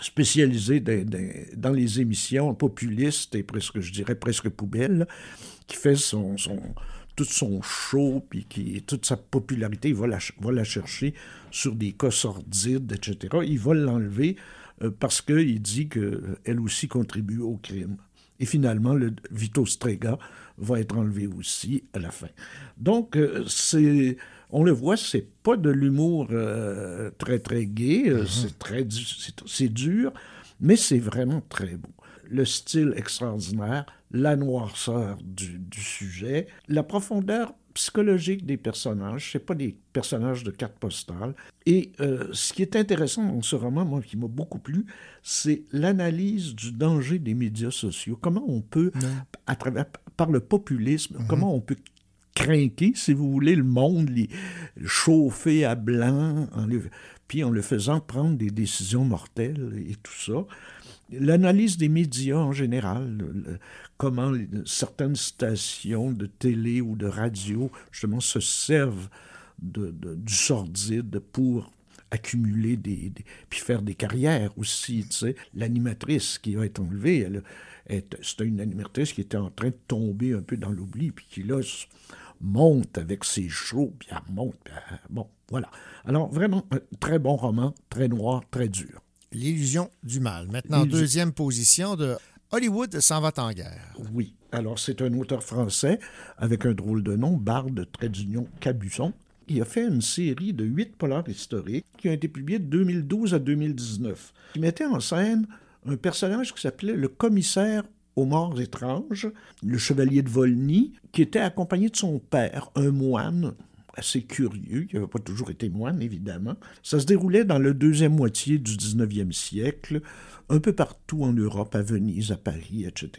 [SPEAKER 11] spécialisée dans, les émissions populistes et presque, je dirais, presque poubelles, qui fait son- tout son show, puis qui, toute sa popularité, il va la, ch- va la chercher sur des cas sordides, etc. Il va l'enlever euh, parce qu'il dit qu'elle aussi contribue au crime. Et finalement, le Vito Strega va être enlevé aussi à la fin. Donc, euh, c'est, on le voit, c'est pas de l'humour euh, très, très gai, euh, c'est très, du- c'est, c'est dur, mais c'est vraiment très beau. Le style extraordinaire, la noirceur du, du sujet, la profondeur psychologique des personnages, c'est pas des personnages de carte postale. Et euh, ce qui est intéressant dans ce roman, moi, qui m'a beaucoup plu, c'est l'analyse du danger des médias sociaux. Comment on peut, à travers, par le populisme, comment on peut craquer, si vous voulez, le monde, les, chauffer à blanc, puis en le faisant prendre des décisions mortelles et tout ça. L'analyse des médias en général, comment certaines stations de télé ou de radio, justement, se servent de, du sordide pour accumuler des, puis faire des carrières aussi, tu sais. L'animatrice qui va être enlevée, elle, c'était une animatrice qui était en train de tomber un peu dans l'oubli, puis qui là monte avec ses shows, puis elle monte, puis elle- bon, voilà. Alors vraiment, un très bon roman, très noir, très dur.
[SPEAKER 7] L'illusion du mal. Maintenant, deuxième position de Hollywood s'en va en guerre.
[SPEAKER 11] Oui. Alors, c'est un auteur français avec un drôle de nom, Barre de trait d'union Cabusson. Il a fait une série de huit polars historiques qui ont été publiés de 2012 à 2019. Il mettait en scène un personnage qui s'appelait le commissaire aux morts étranges, le chevalier de Volney, qui était accompagné de son père, un moine assez curieux, qui n'avait pas toujours été moine, évidemment. Ça se déroulait dans la deuxième moitié du 19e siècle, un peu partout en Europe, à Venise, à Paris, etc.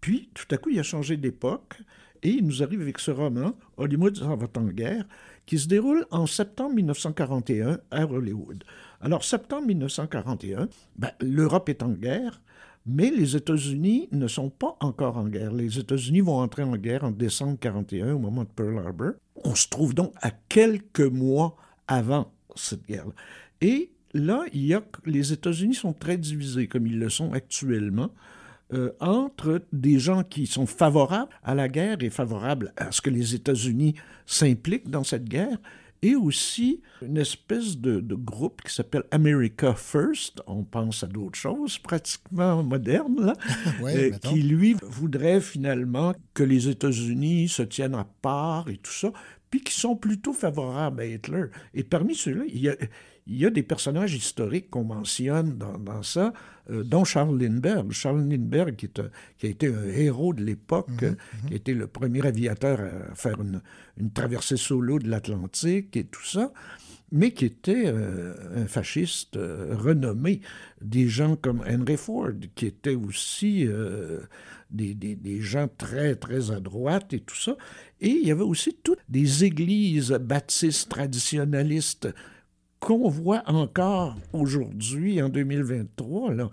[SPEAKER 11] Puis, tout à coup, il a changé d'époque et il nous arrive avec ce roman, Hollywood s'en va en guerre, qui se déroule en septembre 1941 à Hollywood. Alors, septembre 1941, ben, l'Europe est en guerre, mais les États-Unis ne sont pas encore en guerre. Les États-Unis vont entrer en guerre en décembre 1941, au moment de Pearl Harbor. On se trouve donc à quelques mois avant cette guerre. Et là, y a, les États-Unis sont très divisés, comme ils le sont actuellement euh, entre des gens qui sont favorables à la guerre et favorables à ce que les États-Unis s'impliquent dans cette guerre, et aussi une espèce de, de groupe qui s'appelle America First, on pense à d'autres choses pratiquement modernes, là, [LAUGHS]
[SPEAKER 7] Ouais,
[SPEAKER 11] euh, qui lui voudrait finalement que les États-Unis se tiennent à part et tout ça, puis qui sont plutôt favorables à Hitler. Et parmi ceux-là, il y a, il y a des personnages historiques qu'on mentionne dans, dans ça, euh, dont Charles Lindbergh. Charles Lindbergh, qui, est un- qui a été un héros de l'époque, euh, qui a été le premier aviateur à faire une, une traversée solo de l'Atlantique et tout ça, mais qui était euh, un fasciste euh, renommé. Des gens comme Henry Ford, qui étaient aussi des, des- des gens très, très à droite et tout ça. Et il y avait aussi toutes des églises baptistes traditionnalistes qu'on voit encore aujourd'hui, en 2023, là,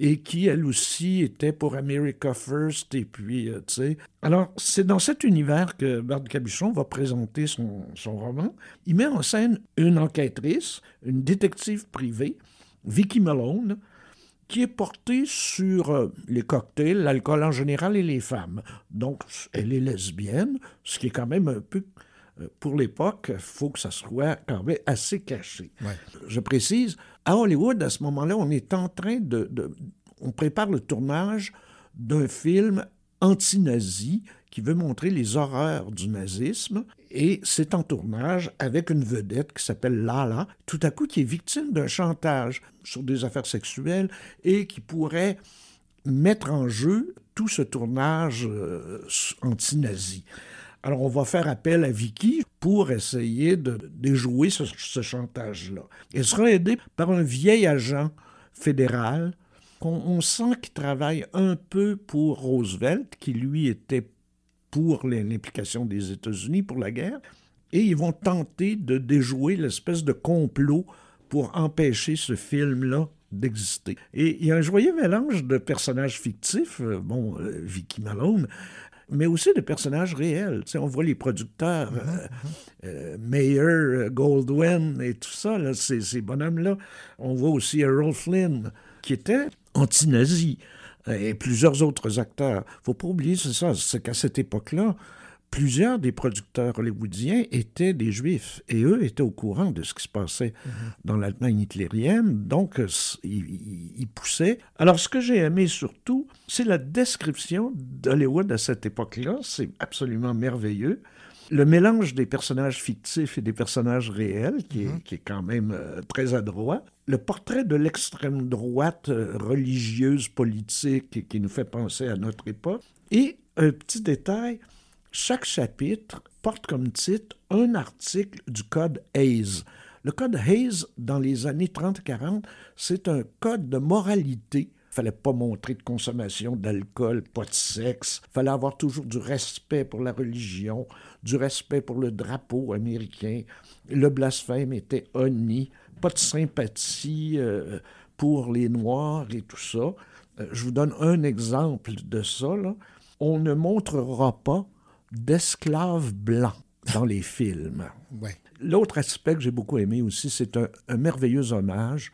[SPEAKER 11] et qui, elle aussi, était pour America First, et puis, euh, tu sais... Alors, c'est dans cet univers que Bart Cabuchon va présenter son, son roman. Il met en scène une enquêtrice, une détective privée, Vicky Malone, qui est portée sur euh, les cocktails, l'alcool en général et les femmes. Donc, elle est lesbienne, ce qui est quand même un peu... euh, Pour l'époque, il faut que ça soit quand même assez caché.
[SPEAKER 7] Ouais.
[SPEAKER 11] Je précise, à Hollywood, à ce moment-là, on est en train de, de- On prépare le tournage d'un film anti-nazi qui veut montrer les horreurs du nazisme. Et c'est en tournage avec une vedette qui s'appelle Lala, tout à coup qui est victime d'un chantage sur des affaires sexuelles et qui pourrait mettre en jeu tout ce tournage euh, anti-nazi. Alors, on va faire appel à Vicky pour essayer de déjouer ce, chantage-là. Elle sera aidée par un vieil agent fédéral qu'on on sent qu'il travaille un peu pour Roosevelt, qui lui était pour l'implication des États-Unis pour la guerre, et ils vont tenter de déjouer l'espèce de complot pour empêcher ce film-là d'exister. Et il y a un joyeux mélange de personnages fictifs, euh, bon, euh, Vicky Malone, mais aussi de personnages réels. Tu sais, on voit les producteurs, euh, euh, Mayer, euh, Goldwyn et tout ça, là, ces, ces bonhommes-là. On voit aussi Errol Flynn, qui était anti-nazi, et plusieurs autres acteurs. faut pas oublier, c'est ça, c'est qu'à cette époque-là, plusieurs des producteurs hollywoodiens étaient des juifs et eux étaient au courant de ce qui se passait dans l'Allemagne hitlérienne, donc euh, ils, poussaient. Alors ce que j'ai aimé surtout, c'est la description d'Hollywood à cette époque-là, c'est absolument merveilleux. Le mélange des personnages fictifs et des personnages réels, qui est, qui est quand même euh, très adroit. Le portrait de l'extrême droite euh, religieuse, politique, qui nous fait penser à notre époque. Et un petit détail, chaque chapitre porte comme titre un article du code Hayes. Le code Hayes, dans les années 30-40, c'est un code de moralité. Il fallait pas montrer de consommation d'alcool, pas de sexe. Fallait avoir toujours du respect pour la religion, du respect pour le drapeau américain. Le blasphème était honni. Pas de sympathie euh, pour les Noirs et tout ça. Euh, je vous donne un exemple de ça. là. On ne montrera pas d'esclaves blancs dans les films.
[SPEAKER 7] Ouais.
[SPEAKER 11] L'autre aspect que j'ai beaucoup aimé aussi, c'est un, un merveilleux hommage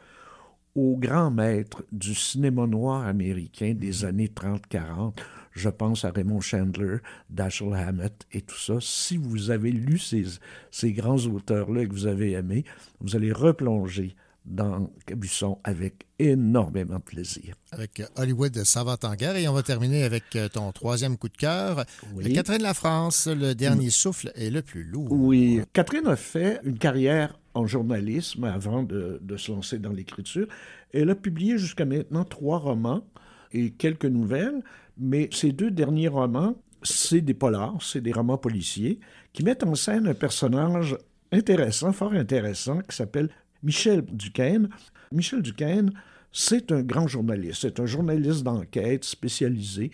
[SPEAKER 11] aux grands maîtres du cinéma noir américain des années 30-40. Je pense à Raymond Chandler, Dashiell Hammett et tout ça. Si vous avez lu ces, ces grands auteurs-là et que vous avez aimé, vous allez replonger dans Cabuçon avec énormément de plaisir.
[SPEAKER 7] Avec euh, Hollywood ça va en guerre. Et on va terminer avec euh, ton troisième coup de cœur.
[SPEAKER 11] Oui.
[SPEAKER 7] Catherine La France, le dernier souffle est le plus lourd.
[SPEAKER 11] Oui, Catherine a fait une carrière en journalisme avant de, de se lancer dans l'écriture. Elle a publié jusqu'à maintenant trois romans et quelques nouvelles, mais ces deux derniers romans, c'est des polars, c'est des romans policiers qui mettent en scène un personnage intéressant, fort intéressant, qui s'appelle Michel Duquesne. Michel Duquesne, c'est un grand journaliste, c'est un journaliste d'enquête spécialisé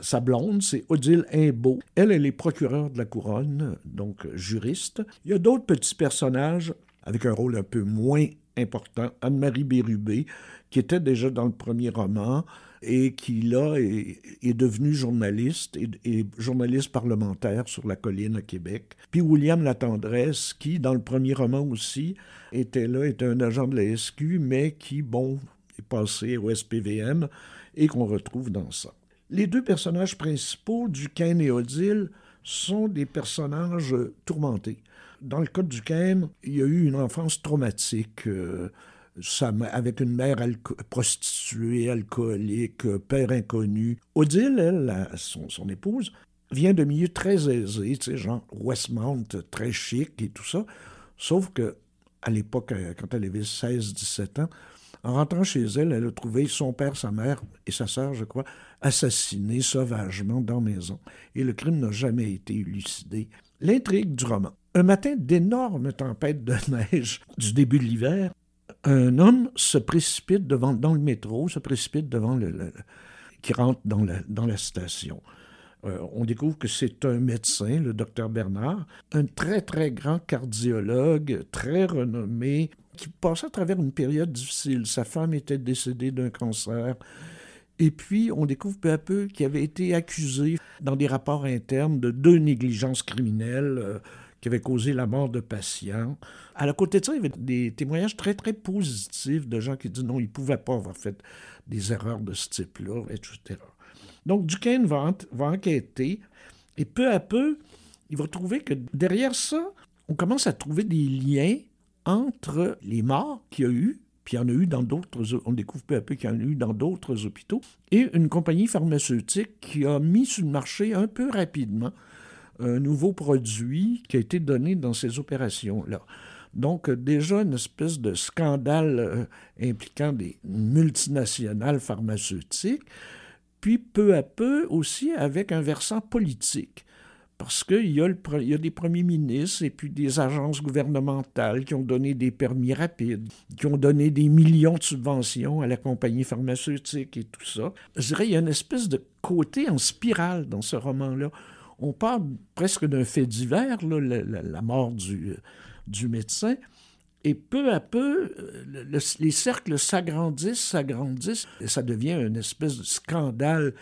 [SPEAKER 11] sa blonde, c'est Odile Imbeau. Elle, elle est procureure de la couronne, donc euh, juriste. Il y a d'autres petits personnages avec un rôle un peu moins important. Anne-Marie Bérubé, qui était déjà dans le premier roman et qui, là, est, devenue journaliste et, journaliste parlementaire sur la colline à Québec. Puis William Latendresse, qui, dans le premier roman aussi, était là, était un agent de la SQ, mais qui, bon, est passé au SPVM et qu'on retrouve dans ça. Les deux personnages principaux, Duquesne et Odile, sont des personnages tourmentés. Dans le cas de Duquesne, il y a eu une enfance traumatique, euh, avec une mère prostituée, alcoolique, euh, père inconnu. Odile, elle, son, épouse, vient de milieu très aisé, tu sais, genre Westmount, très chic et tout ça. Sauf que à l'époque, euh, quand elle avait 16-17 ans, en rentrant chez elle, elle a trouvé son père, sa mère et sa sœur, je crois, assassinés sauvagement dans la maison. Et le crime n'a jamais été élucidé. L'intrigue du roman. Un matin d'énormes tempêtes de [LAUGHS] neige du début de l'hiver, un homme se précipite devant, dans le métro, se précipite devant le, qui rentre dans la, dans la station. Euh, on découvre que c'est un médecin, le docteur Bernard, un très, très grand cardiologue, très renommé, qui passait à travers une période difficile. Sa femme était décédée d'un cancer. Et puis, on découvre peu à peu qu'il avait été accusé dans des rapports internes de deux négligences criminelles euh, qui avaient causé la mort de patients. À la côté de ça, il y avait des témoignages très, très positifs de gens qui disent non, il ne pouvait pas avoir fait des erreurs de ce type-là, etc. Donc, Duquesne va, enquêter et peu à peu, il va trouver que derrière ça, on commence à trouver des liens entre les morts qu'il y a eu, puis en a eu dans d'autres, on découvre peu à peu qu'il y en a eu dans d'autres hôpitaux, et une compagnie pharmaceutique qui a mis sur le marché un peu rapidement un nouveau produit qui a été donné dans ces opérations-là. Donc, déjà, une espèce de scandale euh, impliquant des multinationales pharmaceutiques, puis peu à peu aussi avec un versant politique. Parce qu'il y, y a des premiers ministres et puis des agences gouvernementales qui ont donné des permis rapides, qui ont donné des millions de subventions à la compagnie pharmaceutique et tout ça. Je dirais, il y a une espèce de côté en spirale dans ce roman-là. On parle presque d'un fait divers, là, la, mort du, du médecin, Et peu à peu, euh, le- le- les cercles s'agrandissent, s'agrandissent, et ça devient une espèce de scandale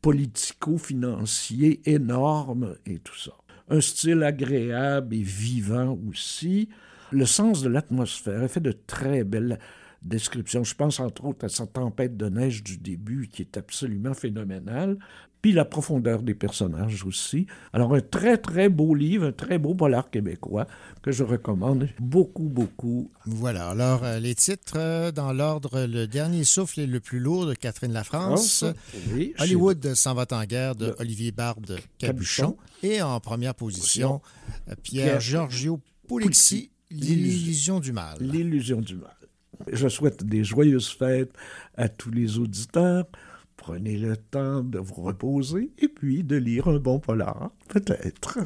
[SPEAKER 11] politico-financier énorme et tout ça. Un style agréable et vivant aussi. Le sens de l'atmosphère est fait de très belles descriptions. Je pense entre autres à sa tempête de neige du début qui est absolument phénoménale. Puis la profondeur des personnages aussi. Alors un très très beau livre, un très beau polar québécois que je recommande beaucoup beaucoup.
[SPEAKER 2] Voilà. Alors, euh, les titres euh, dans l'ordre Le dernier souffle est le plus lourd de Catherine Lafrance.
[SPEAKER 11] Oui, chez-
[SPEAKER 2] Hollywood s'en va en guerre de Olivier Barbe
[SPEAKER 11] Cabuchon.
[SPEAKER 2] Cabuchon. Et en première position, euh, Pierre
[SPEAKER 11] Pierre
[SPEAKER 2] Giorgio Pulixi, L'illusion du mal.
[SPEAKER 11] L'illusion du mal. Je souhaite des joyeuses fêtes à tous les auditeurs. Prenez le temps de vous reposer et puis de lire un bon polar, peut-être.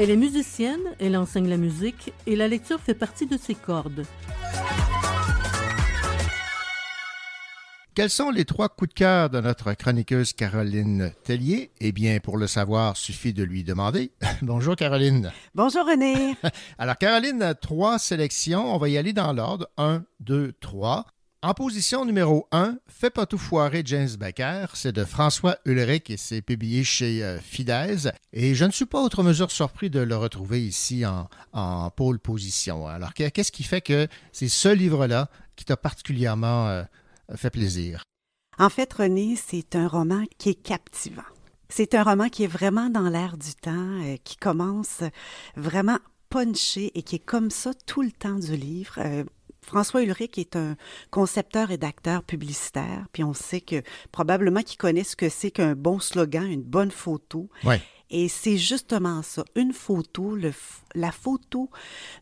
[SPEAKER 5] Elle est musicienne, elle enseigne la musique et la lecture fait partie de ses cordes.
[SPEAKER 2] Quels sont les trois coups de cœur de notre chroniqueuse Caroline Tellier? Eh bien, pour le savoir, suffit de lui demander. [LAUGHS] Bonjour Caroline.
[SPEAKER 12] Bonjour René. [LAUGHS]
[SPEAKER 2] Alors Caroline, trois sélections. On va y aller dans l'ordre. Un, deux, trois. En position numéro 1, Fais pas tout foirer James Becker, c'est de François Ulrich et c'est publié chez euh, Fidesz. Et je ne suis pas autre mesure surpris de le retrouver ici en, en pôle position. Alors qu'est-ce qui fait que c'est ce livre-là qui t'a particulièrement euh, fait plaisir?
[SPEAKER 12] En fait, René, c'est un roman qui est captivant. C'est un roman qui est vraiment dans l'air du temps, euh, qui commence vraiment punché et qui est comme ça tout le temps du livre. François Ulrich est un concepteur rédacteur publicitaire, puis on sait que probablement qu'il connaît ce que c'est qu'un bon slogan, une bonne photo.
[SPEAKER 2] Ouais.
[SPEAKER 12] Et c'est justement ça, une photo, le la photo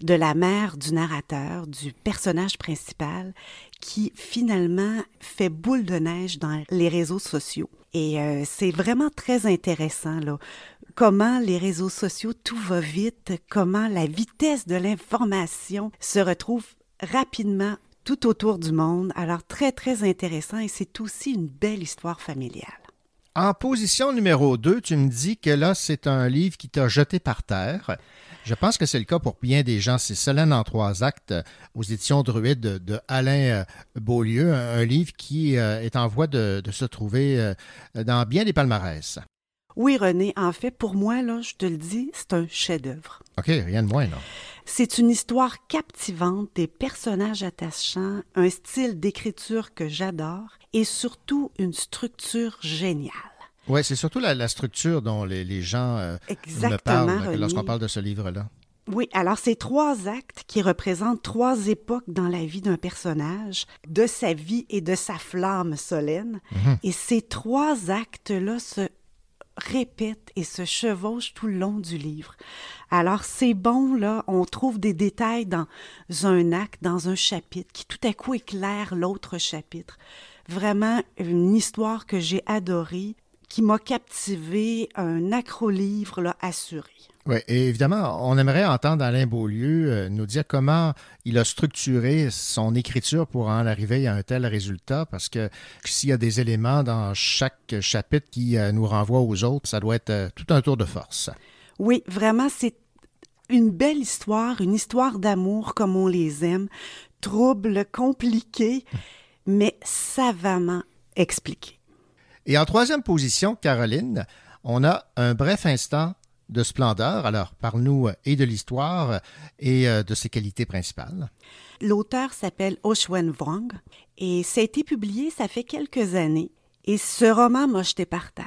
[SPEAKER 12] de la mère du narrateur, du personnage principal, qui finalement fait boule de neige dans les réseaux sociaux. Et euh, c'est vraiment très intéressant, là. Comment les réseaux sociaux, tout va vite, comment la vitesse de l'information se retrouve rapidement tout autour du monde. Alors, très, très intéressant et c'est aussi une belle histoire familiale.
[SPEAKER 2] En position numéro 2, tu me dis que là, c'est un livre qui t'a jeté par terre. Je pense que c'est le cas pour bien des gens. C'est Solène en trois actes aux éditions Druide de, de Alain euh, Beaulieu, un, un livre qui euh, est en voie de, de se trouver euh, dans bien des palmarès.
[SPEAKER 12] Oui, René, en fait, pour moi, là, je te le dis, c'est un chef-d'œuvre.
[SPEAKER 2] OK, rien de moins, non?
[SPEAKER 12] C'est une histoire captivante, des personnages attachants, un style d'écriture que j'adore et surtout une structure géniale.
[SPEAKER 2] Oui, c'est surtout la, la structure dont les, les gens euh, me parlent lorsqu'on parle de ce livre-là.
[SPEAKER 12] Oui, alors c'est trois actes qui représentent trois époques dans la vie d'un personnage, de sa vie et de sa flamme solenne.
[SPEAKER 2] Mhm.
[SPEAKER 12] Et ces trois actes-là se répètent et se chevauchent tout le long du livre. Alors c'est bon, là, on trouve des détails dans un acte, dans un chapitre, qui tout à coup éclaire l'autre chapitre. Vraiment une histoire que j'ai adorée, qui m'a captivé, un accro-livre assuré.
[SPEAKER 2] Oui, et évidemment, on aimerait entendre Alain Beaulieu euh, nous dire comment il a structuré son écriture pour en arriver à un tel résultat, parce que s'il y a des éléments dans chaque chapitre qui euh, nous renvoient aux autres, ça doit être euh, tout un tour de force.
[SPEAKER 12] Oui, vraiment, c'est une belle histoire, une histoire d'amour comme on les aime, trouble, compliqué, [LAUGHS] mais savamment expliqué.
[SPEAKER 2] Et en troisième position, Caroline, on a un bref instant de splendeur. Alors, parle-nous euh, et de l'histoire et euh, de ses qualités principales.
[SPEAKER 12] L'auteur s'appelle Oshwen Wong et ça a été publié, ça fait quelques années. Et ce roman m'a jeté par terre.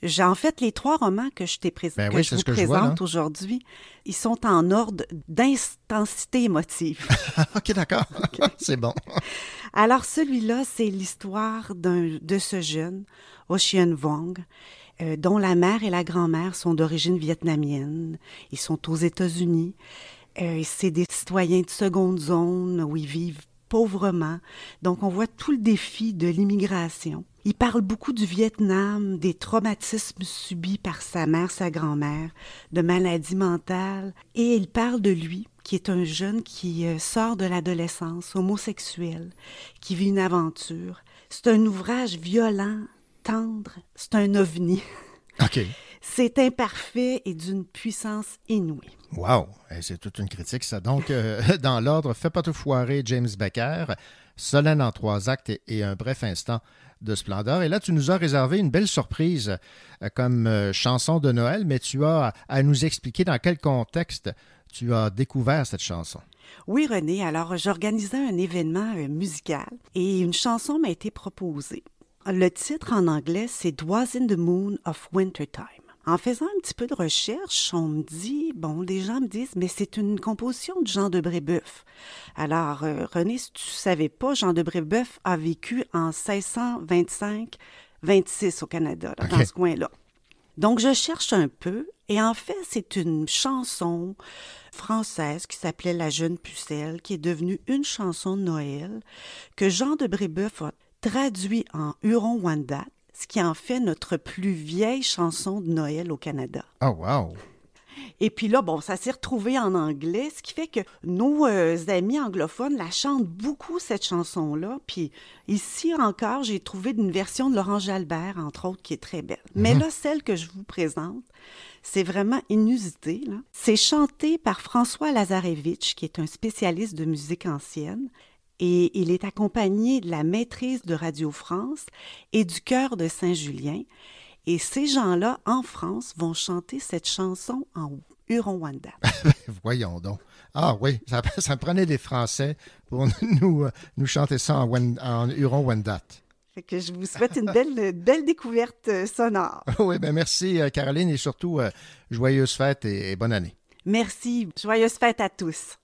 [SPEAKER 12] J'ai en fait les trois romans que je t'ai prés-
[SPEAKER 2] Ben
[SPEAKER 12] que
[SPEAKER 2] oui,
[SPEAKER 12] je
[SPEAKER 2] c'est
[SPEAKER 12] vous
[SPEAKER 2] que
[SPEAKER 12] présente aujourd'hui. Ils sont en ordre d'intensité émotive. [LAUGHS]
[SPEAKER 2] OK, d'accord. [LAUGHS] [LAUGHS] C'est bon.
[SPEAKER 12] Alors, celui-là, c'est l'histoire de ce jeune, Ocean Vong, euh, dont la mère et la grand-mère sont d'origine vietnamienne. Ils sont aux États-Unis. Euh, c'est des citoyens de seconde zone où ils vivent pauvrement. Donc, on voit tout le défi de l'immigration. Il parle beaucoup du Vietnam, des traumatismes subis par sa mère, sa grand-mère, de maladies mentales. Et il parle de lui, qui est un jeune qui euh, sort de l'adolescence, homosexuel, qui vit une aventure. C'est un ouvrage violent, tendre, c'est un ovni. [LAUGHS]
[SPEAKER 2] OK.
[SPEAKER 12] C'est imparfait et d'une puissance inouïe.
[SPEAKER 2] Wow! Eh, C'est toute une critique, ça. Donc, euh, [LAUGHS] dans l'ordre, Fais pas tout foirer, James Becker, Solène en trois actes et, et un bref instant de splendeur. Et là, tu nous as réservé une belle surprise euh, comme euh, chanson de Noël, mais tu as à, nous expliquer dans quel contexte tu as découvert cette chanson.
[SPEAKER 12] Oui, René, alors j'organisais un événement musical et une chanson m'a été proposée. Le titre en anglais, c'est Dwas in the Moon of Wintertime. En faisant un petit peu de recherche, on me dit, bon, les gens me disent, mais c'est une composition de Jean de Brébeuf. Alors, euh, René, si tu savais pas, Jean de Brébeuf a vécu en 1625-26 au Canada, là, dans ce coin-là. Donc, je cherche un peu, et en fait, c'est une chanson française qui s'appelait La Jeune Pucelle, qui est devenue une chanson de Noël, que Jean de Brébeuf a traduit en Huron-Wendat, ce qui en fait notre plus vieille chanson de Noël au Canada.
[SPEAKER 2] Oh, wow!
[SPEAKER 13] Et puis là, bon, ça s'est retrouvé en anglais, ce qui fait que nos euh, amis anglophones la chantent beaucoup, cette chanson-là. Puis ici encore, j'ai trouvé une version de Laurent Jalbert, entre autres, qui est très belle. Mais
[SPEAKER 12] Mhm.
[SPEAKER 13] là, celle que je vous présente, c'est vraiment inusité. C'est chanté par François Lazarevitch, qui est un spécialiste de musique ancienne. Et il est accompagné de la maîtrise de Radio France et du chœur de Saint-Julien. Et ces gens-là, en France, vont chanter cette chanson en Huron-Wanda. [LAUGHS]
[SPEAKER 2] Voyons donc. Ah oui, ça, [LAUGHS] ça prenait des Français pour [LAUGHS] nous, euh, nous chanter ça en, en Huron-Wendat.
[SPEAKER 13] Que je vous souhaite une belle, belle découverte euh, sonore.
[SPEAKER 2] oui, ben merci euh, Caroline et surtout joyeuse fête et- et bonne année.
[SPEAKER 13] Merci. Joyeuse fête à tous.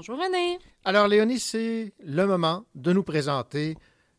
[SPEAKER 2] Bonjour
[SPEAKER 14] René.
[SPEAKER 2] Alors Léonie, c'est le moment de nous présenter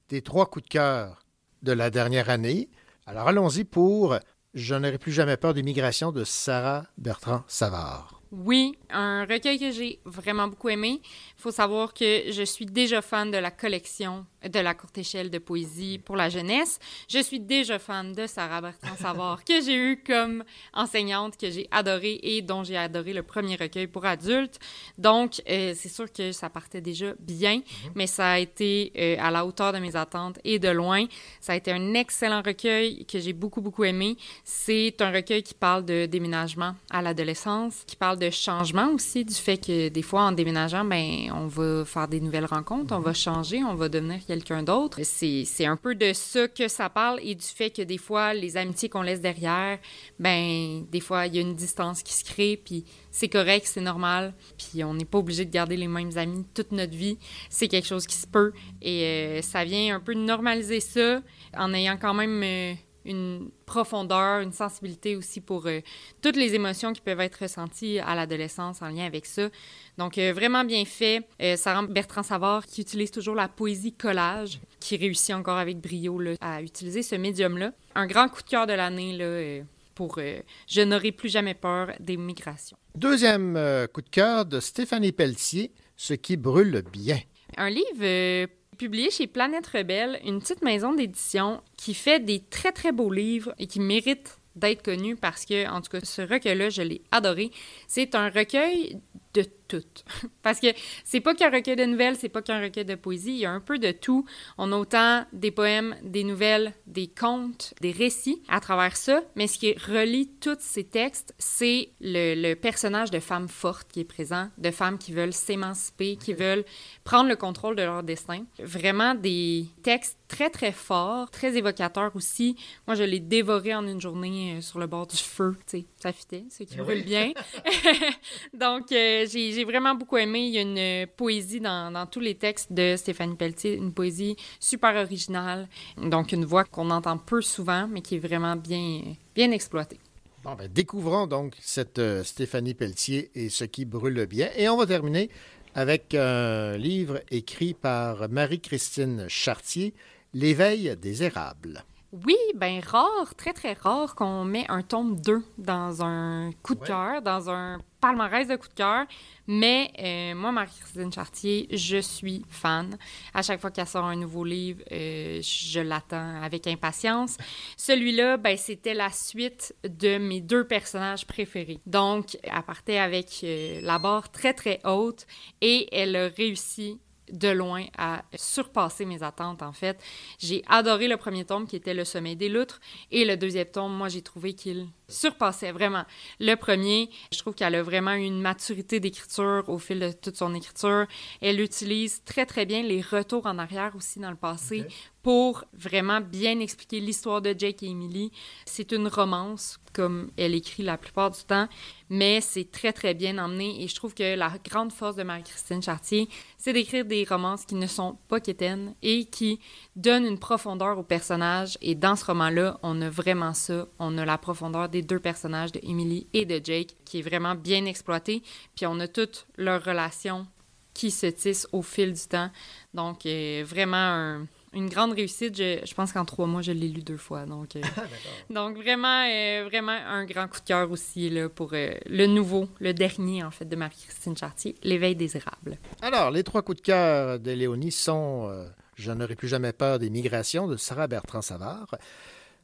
[SPEAKER 2] tes trois coups de cœur de la dernière année. Alors allons-y pour Je n'aurai plus jamais peur des migrations de Sarah Bertrand Savard.
[SPEAKER 14] Oui, un recueil que j'ai vraiment beaucoup aimé. Il faut savoir que je suis déjà fan de la collection de la courte échelle de poésie pour la jeunesse. Je suis déjà fan de Sarah Bertrand Savard, que j'ai eu comme enseignante, que j'ai adoré et dont j'ai adoré le premier recueil pour adultes. Donc, euh, c'est sûr que ça partait déjà bien, mais ça a été euh, à la hauteur de mes attentes et de loin. Ça a été un excellent recueil que j'ai beaucoup, beaucoup aimé. C'est un recueil qui parle de déménagement à l'adolescence, qui parle de changement aussi, du fait que des fois, en déménageant, ben, on va faire des nouvelles rencontres, on va changer, on va devenir quelqu'un d'autre. C'est, c'est un peu de ça que ça parle et du fait que des fois, les amitiés qu'on laisse derrière, ben, des fois, il y a une distance qui se crée, puis c'est correct, c'est normal, puis on n'est pas obligé de garder les mêmes amis toute notre vie. C'est quelque chose qui se peut et euh, ça vient un peu normaliser ça en ayant quand même euh, une profondeur, une sensibilité aussi pour euh, toutes les émotions qui peuvent être ressenties à l'adolescence en lien avec ça. Donc, euh, vraiment bien fait. Euh, Sarah Bertrand Savard qui utilise toujours la poésie collage, qui réussit encore avec brio là, à utiliser ce médium-là. Un grand coup de cœur de l'année là, pour Je n'aurai plus jamais peur des migrations.
[SPEAKER 2] Deuxième coup de cœur de Stéphanie Pelletier, Ce qui brûle bien.
[SPEAKER 14] Un livre publié chez Planète Rebelle, une petite maison d'édition qui fait des très très beaux livres et qui mérite d'être connu parce que, en tout cas, ce recueil-là, je l'ai adoré. C'est un recueil de tout. [LAUGHS] Parce que c'est pas qu'un recueil de nouvelles, c'est pas qu'un recueil de poésie, il y a un peu de tout. On a autant des poèmes, des nouvelles, des contes, des récits à travers ça, mais ce qui relie tous ces textes, c'est le, le personnage de femmes fortes qui est présent, de femmes qui veulent s'émanciper, qui veulent prendre le contrôle de leur destin. Vraiment des textes très, très forts, très évocateurs aussi. Moi, je l'ai dévoré en une journée euh, sur le bord du feu, tu sais, ça fitait, ce qui
[SPEAKER 15] Oui.
[SPEAKER 14] brûle bien. [LAUGHS] [LAUGHS] Donc, euh, j'ai j'ai vraiment beaucoup aimé. Il y a une euh, poésie dans, tous les textes de Stéphanie Pelletier, une poésie super originale. Donc, une voix qu'on entend peu souvent, mais qui est vraiment bien, bien exploitée.
[SPEAKER 2] Bon, ben, découvrons donc cette euh, Stéphanie Pelletier et ce qui brûle bien. Et on va terminer avec un livre écrit par Marie-Christine Chartier, L'éveil des érables.
[SPEAKER 14] Oui, ben rare, très très rare qu'on met un tome 2 dans un coup de cœur, dans un palmarès de coup de cœur. Mais euh, moi, Marie-Christine Chartier, je suis fan. À chaque fois qu'elle sort un nouveau livre, euh, je l'attends avec impatience. [LAUGHS] Celui-là, ben, c'était la suite de mes deux personnages préférés. Donc, elle partait avec euh, la barre très très haute et elle a réussi de loin à surpasser mes attentes, en fait. J'ai adoré le premier tome qui était Le Sommeil des loutres et le deuxième tome, moi, j'ai trouvé qu'il surpassait vraiment. Le premier, je trouve qu'elle a vraiment une maturité d'écriture au fil de toute son écriture. Elle utilise très, très bien les retours en arrière aussi dans le passé pour vraiment bien expliquer l'histoire de Jake et Emily. C'est une romance, comme elle écrit la plupart du temps, mais c'est très, très bien emmené et je trouve que la grande force de Marie-Christine Chartier, c'est d'écrire des romances qui ne sont pas quétaines et qui donnent une profondeur aux personnages. Et dans ce roman-là, on a vraiment ça. On a la profondeur des deux personnages, de Emily et de Jake, qui est vraiment bien exploitée. Puis on a toutes leurs relations qui se tissent au fil du temps. Donc, euh, vraiment un- une grande réussite. Je, je pense qu'en trois mois, je l'ai lu deux fois. Donc, euh, [LAUGHS] donc vraiment, euh, vraiment un grand coup de cœur aussi là, pour euh, le nouveau, le dernier, en fait, de Marie-Christine Chartier, L'éveil des érables.
[SPEAKER 2] Alors, les trois coups de cœur de Léonie sont Je n'aurai plus jamais peur des migrations de Sarah Bertrand Savard,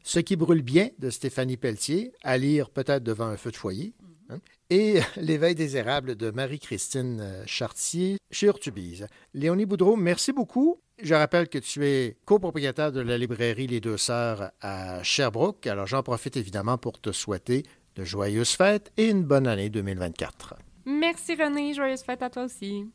[SPEAKER 2] Ce qui brûle bien de Stéphanie Pelletier, à lire peut-être devant un feu de foyer, hein, et [LAUGHS] L'éveil des érables de Marie-Christine Chartier chez Urtubise. Léonie Boudreau, merci beaucoup. Je rappelle que tu es copropriétaire de la librairie Les Deux Sœurs à Sherbrooke. Alors, j'en profite évidemment pour te souhaiter de joyeuses fêtes et une bonne année 2024.
[SPEAKER 14] Merci René, joyeuse fête à toi aussi.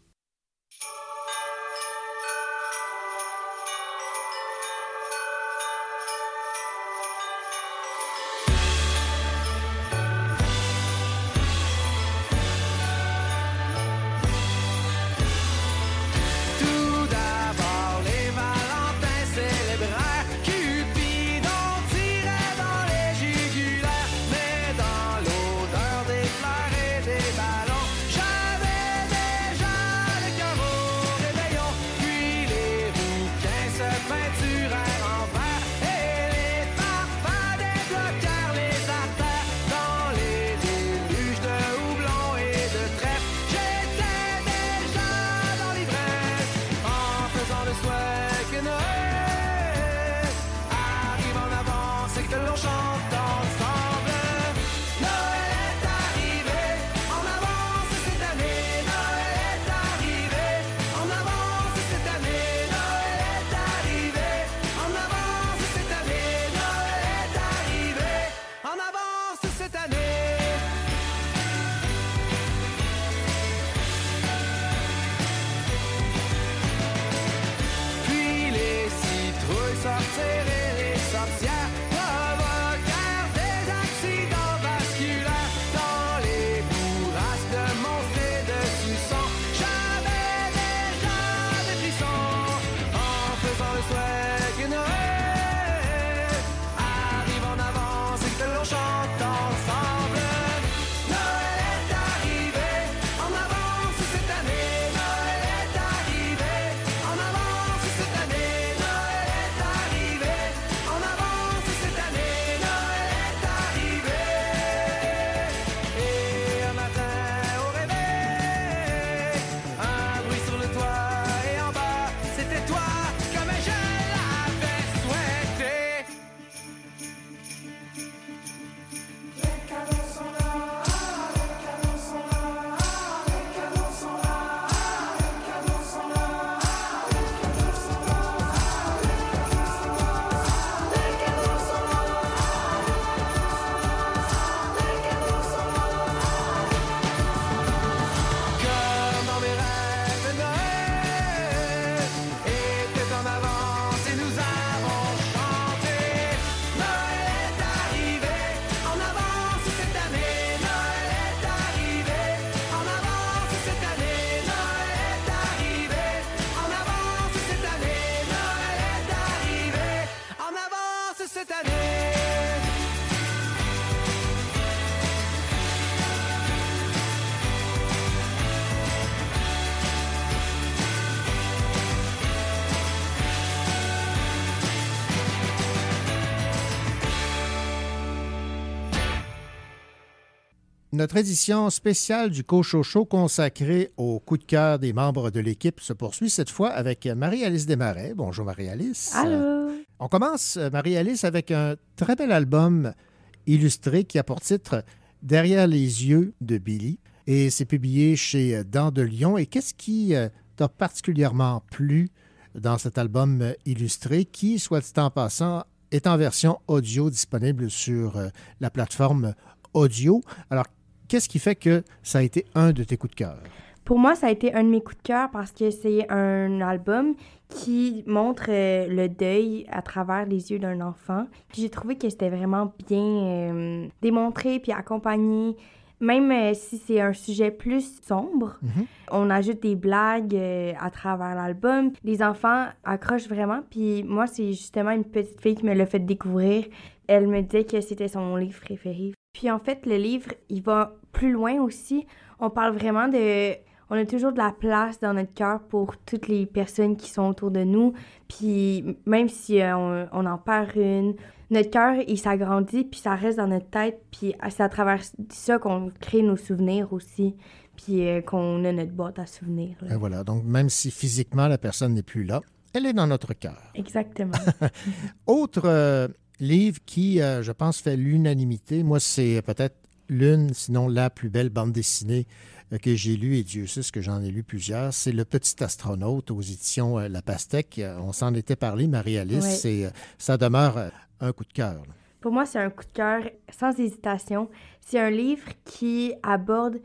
[SPEAKER 2] Notre édition spéciale du Cochocho consacrée au coup de cœur des membres de l'équipe se poursuit cette fois avec Marie-Alice Desmarais. Bonjour Marie-Alice.
[SPEAKER 15] Allô.
[SPEAKER 2] On commence, euh, Marie-Alice, avec un très bel album illustré qui a pour titre Derrière les yeux de Billy. Et c'est publié chez euh, Dents de Lion. Et qu'est-ce qui euh, t'a particulièrement plu dans cet album illustré qui, soit dit en passant, est en version audio disponible sur la plateforme audio? Alors, qu'est-ce qui fait que ça a été un de tes coups de cœur?
[SPEAKER 15] Pour moi, ça a été un de mes coups de cœur parce que c'est un album qui montre euh, le deuil à travers les yeux d'un enfant. J'ai trouvé que c'était vraiment bien euh, démontré puis accompagné. Même euh, si c'est un sujet plus sombre, on ajoute des blagues à travers l'album. Les enfants accrochent vraiment. Puis moi, c'est justement une petite fille qui me l'a fait découvrir. Elle me disait que c'était son livre préféré. Puis en fait, le livre, il va plus loin aussi. On parle vraiment de... On a toujours de la place dans notre cœur pour toutes les personnes qui sont autour de nous. Puis même si euh, on, on en perd une, notre cœur, il s'agrandit, puis ça reste dans notre tête. Puis c'est à travers ça qu'on crée nos souvenirs aussi. Puis euh, qu'on a notre boîte à souvenirs. là.
[SPEAKER 2] Et voilà, donc même si physiquement la personne n'est plus là, elle est dans notre cœur.
[SPEAKER 15] Exactement. [LAUGHS]
[SPEAKER 2] Autre euh, livre qui, euh, je pense, fait l'unanimité, moi, c'est peut-être l'une, sinon la plus belle bande dessinée euh, que j'ai lue, et Dieu sait ce que j'en ai lu plusieurs, c'est Le Petit Astronaute aux éditions euh, La Pastèque. On s'en était parlé, Marie-Alice, euh, ça demeure un coup de cœur.
[SPEAKER 15] Pour moi, c'est un coup de cœur sans hésitation. C'est un livre qui aborde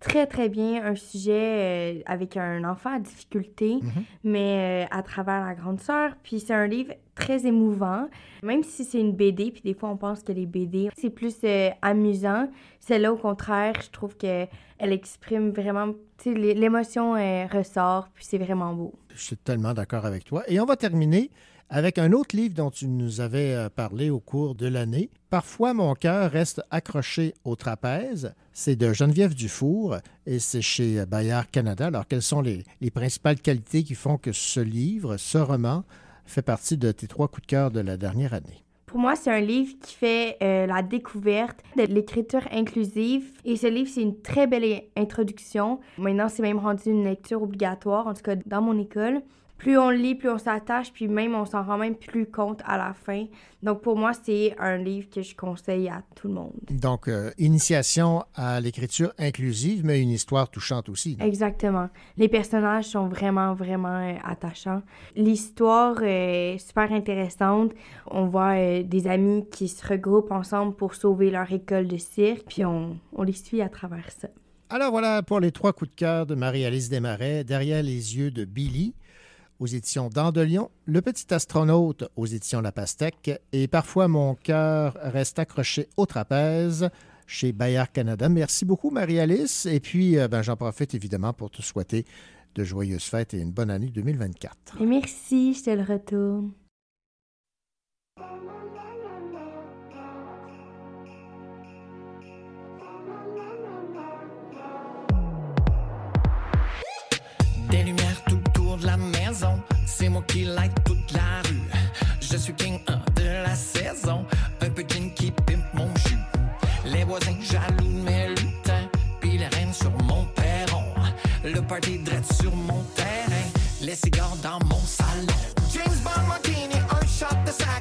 [SPEAKER 15] très, très bien un sujet euh, avec un enfant à difficulté, mais euh, à travers la grande sœur. Puis c'est un livre très émouvant, même si c'est une BD, puis des fois on pense que les BD, c'est plus euh, amusant. Celle-là, au contraire, je trouve qu'elle exprime vraiment, l'émotion euh, ressort, puis c'est vraiment beau.
[SPEAKER 2] Je suis tellement d'accord avec toi. Et on va terminer avec un autre livre dont tu nous avais euh, parlé au cours de l'année. Parfois, mon cœur reste accroché au trapèze. C'est de Geneviève Dufour et c'est chez Bayard Canada. Alors, quelles sont les principales qualités qui font que ce livre, ce roman, fait partie de tes trois coups de cœur de la dernière année?
[SPEAKER 15] Pour moi, c'est un livre qui fait euh, la découverte de l'écriture inclusive. Et ce livre, c'est une très belle introduction. Maintenant, c'est même rendu une lecture obligatoire, en tout cas dans mon école. Plus on lit, plus on s'attache, puis même on s'en rend même plus compte à la fin. Donc pour moi, c'est un livre que je conseille à tout le monde.
[SPEAKER 2] Donc, euh, initiation à l'écriture inclusive, mais une histoire touchante aussi.
[SPEAKER 15] Exactement. Les personnages sont vraiment, vraiment euh, attachants. L'histoire est super intéressante. On voit euh, des amis qui se regroupent ensemble pour sauver leur école de cirque, puis on, on les suit à travers ça.
[SPEAKER 2] Alors voilà pour les trois coups de cœur de Marie-Alice Desmarais, Derrière les yeux de Billy, aux éditions Dents de Lion, Le Petit Astronaute aux éditions La Pastèque et Parfois mon cœur reste accroché au trapèze chez Bayard Canada. Merci beaucoup Marie-Alice et puis euh, ben, j'en profite évidemment pour te souhaiter de joyeuses fêtes et une bonne année 2024.
[SPEAKER 15] Et merci, je te le retourne.
[SPEAKER 16] Des lumières c'est moi qui light toute la rue. Je suis king 1 de la saison, un peu qui pimpe mon jus. Les voisins jaloux de mes lutins, puis reines sur mon perron. Le party drette sur mon terrain, les cigares dans mon salon. James Bond Martini, un shot de ça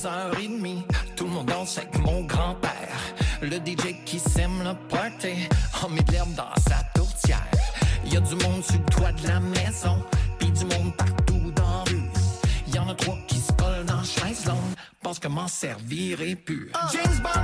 [SPEAKER 16] 10h30. Tout le monde danse avec mon grand-père. Le DJ qui sème le party. En met de l'herbe dans sa tourtière. Y a du monde sur le toit de la maison. Pis du monde partout dans la rue. Y en a trois qui se collent dans chaise longue. Pense que m'en servirait plus. James Bond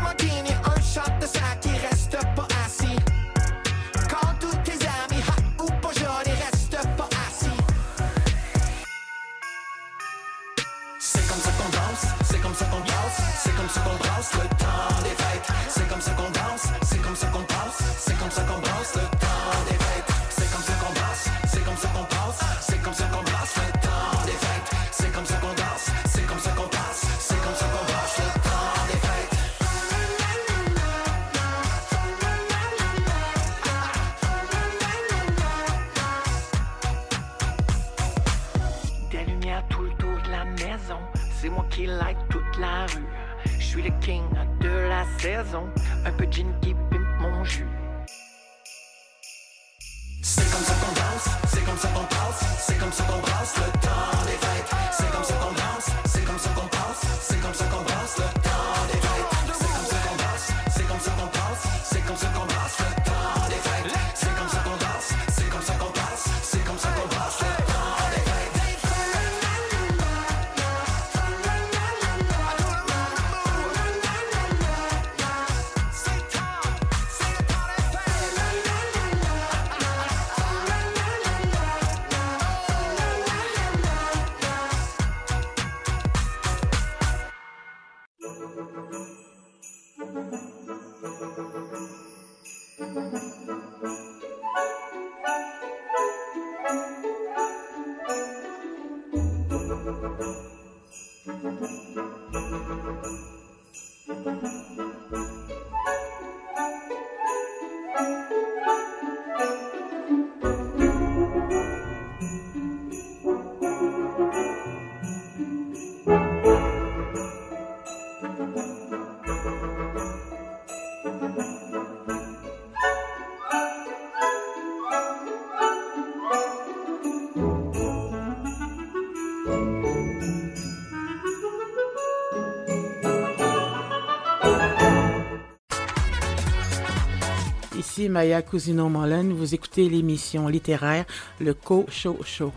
[SPEAKER 10] Vous écoutez l'émission littéraire Le Co-Show Show.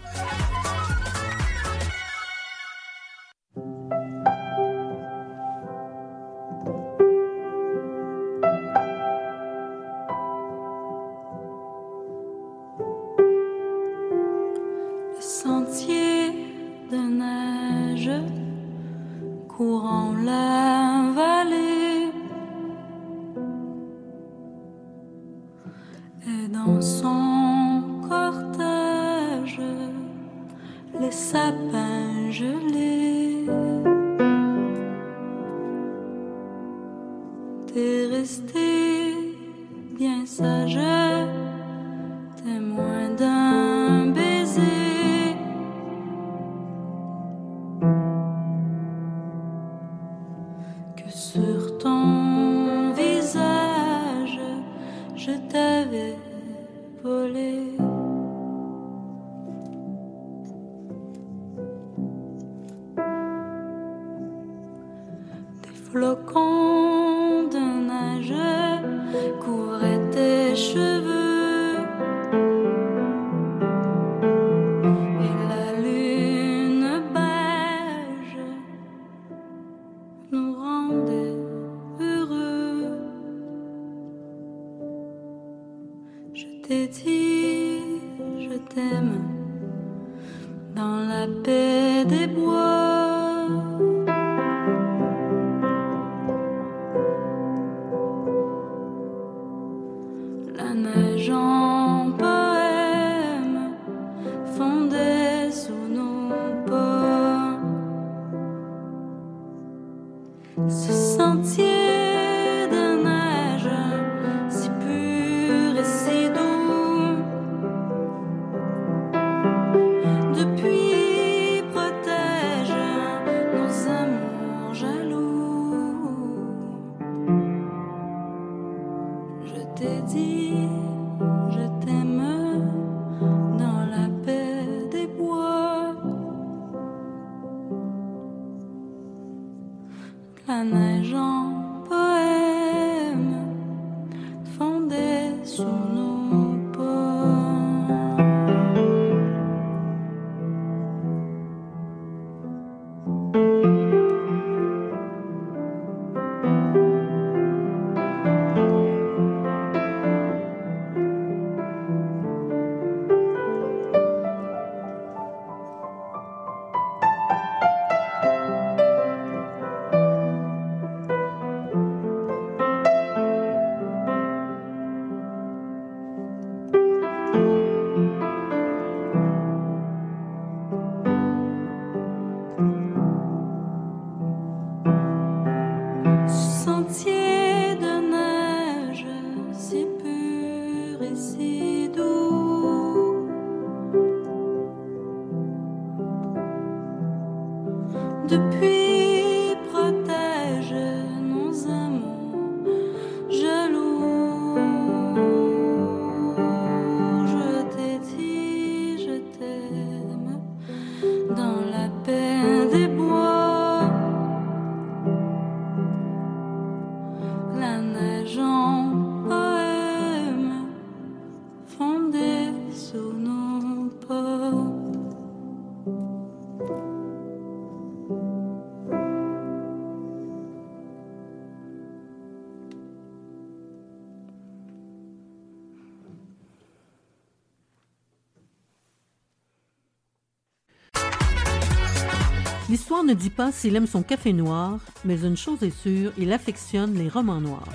[SPEAKER 5] Ne dit pas s'il aime son café noir, mais une chose est sûre, il affectionne les romans noirs.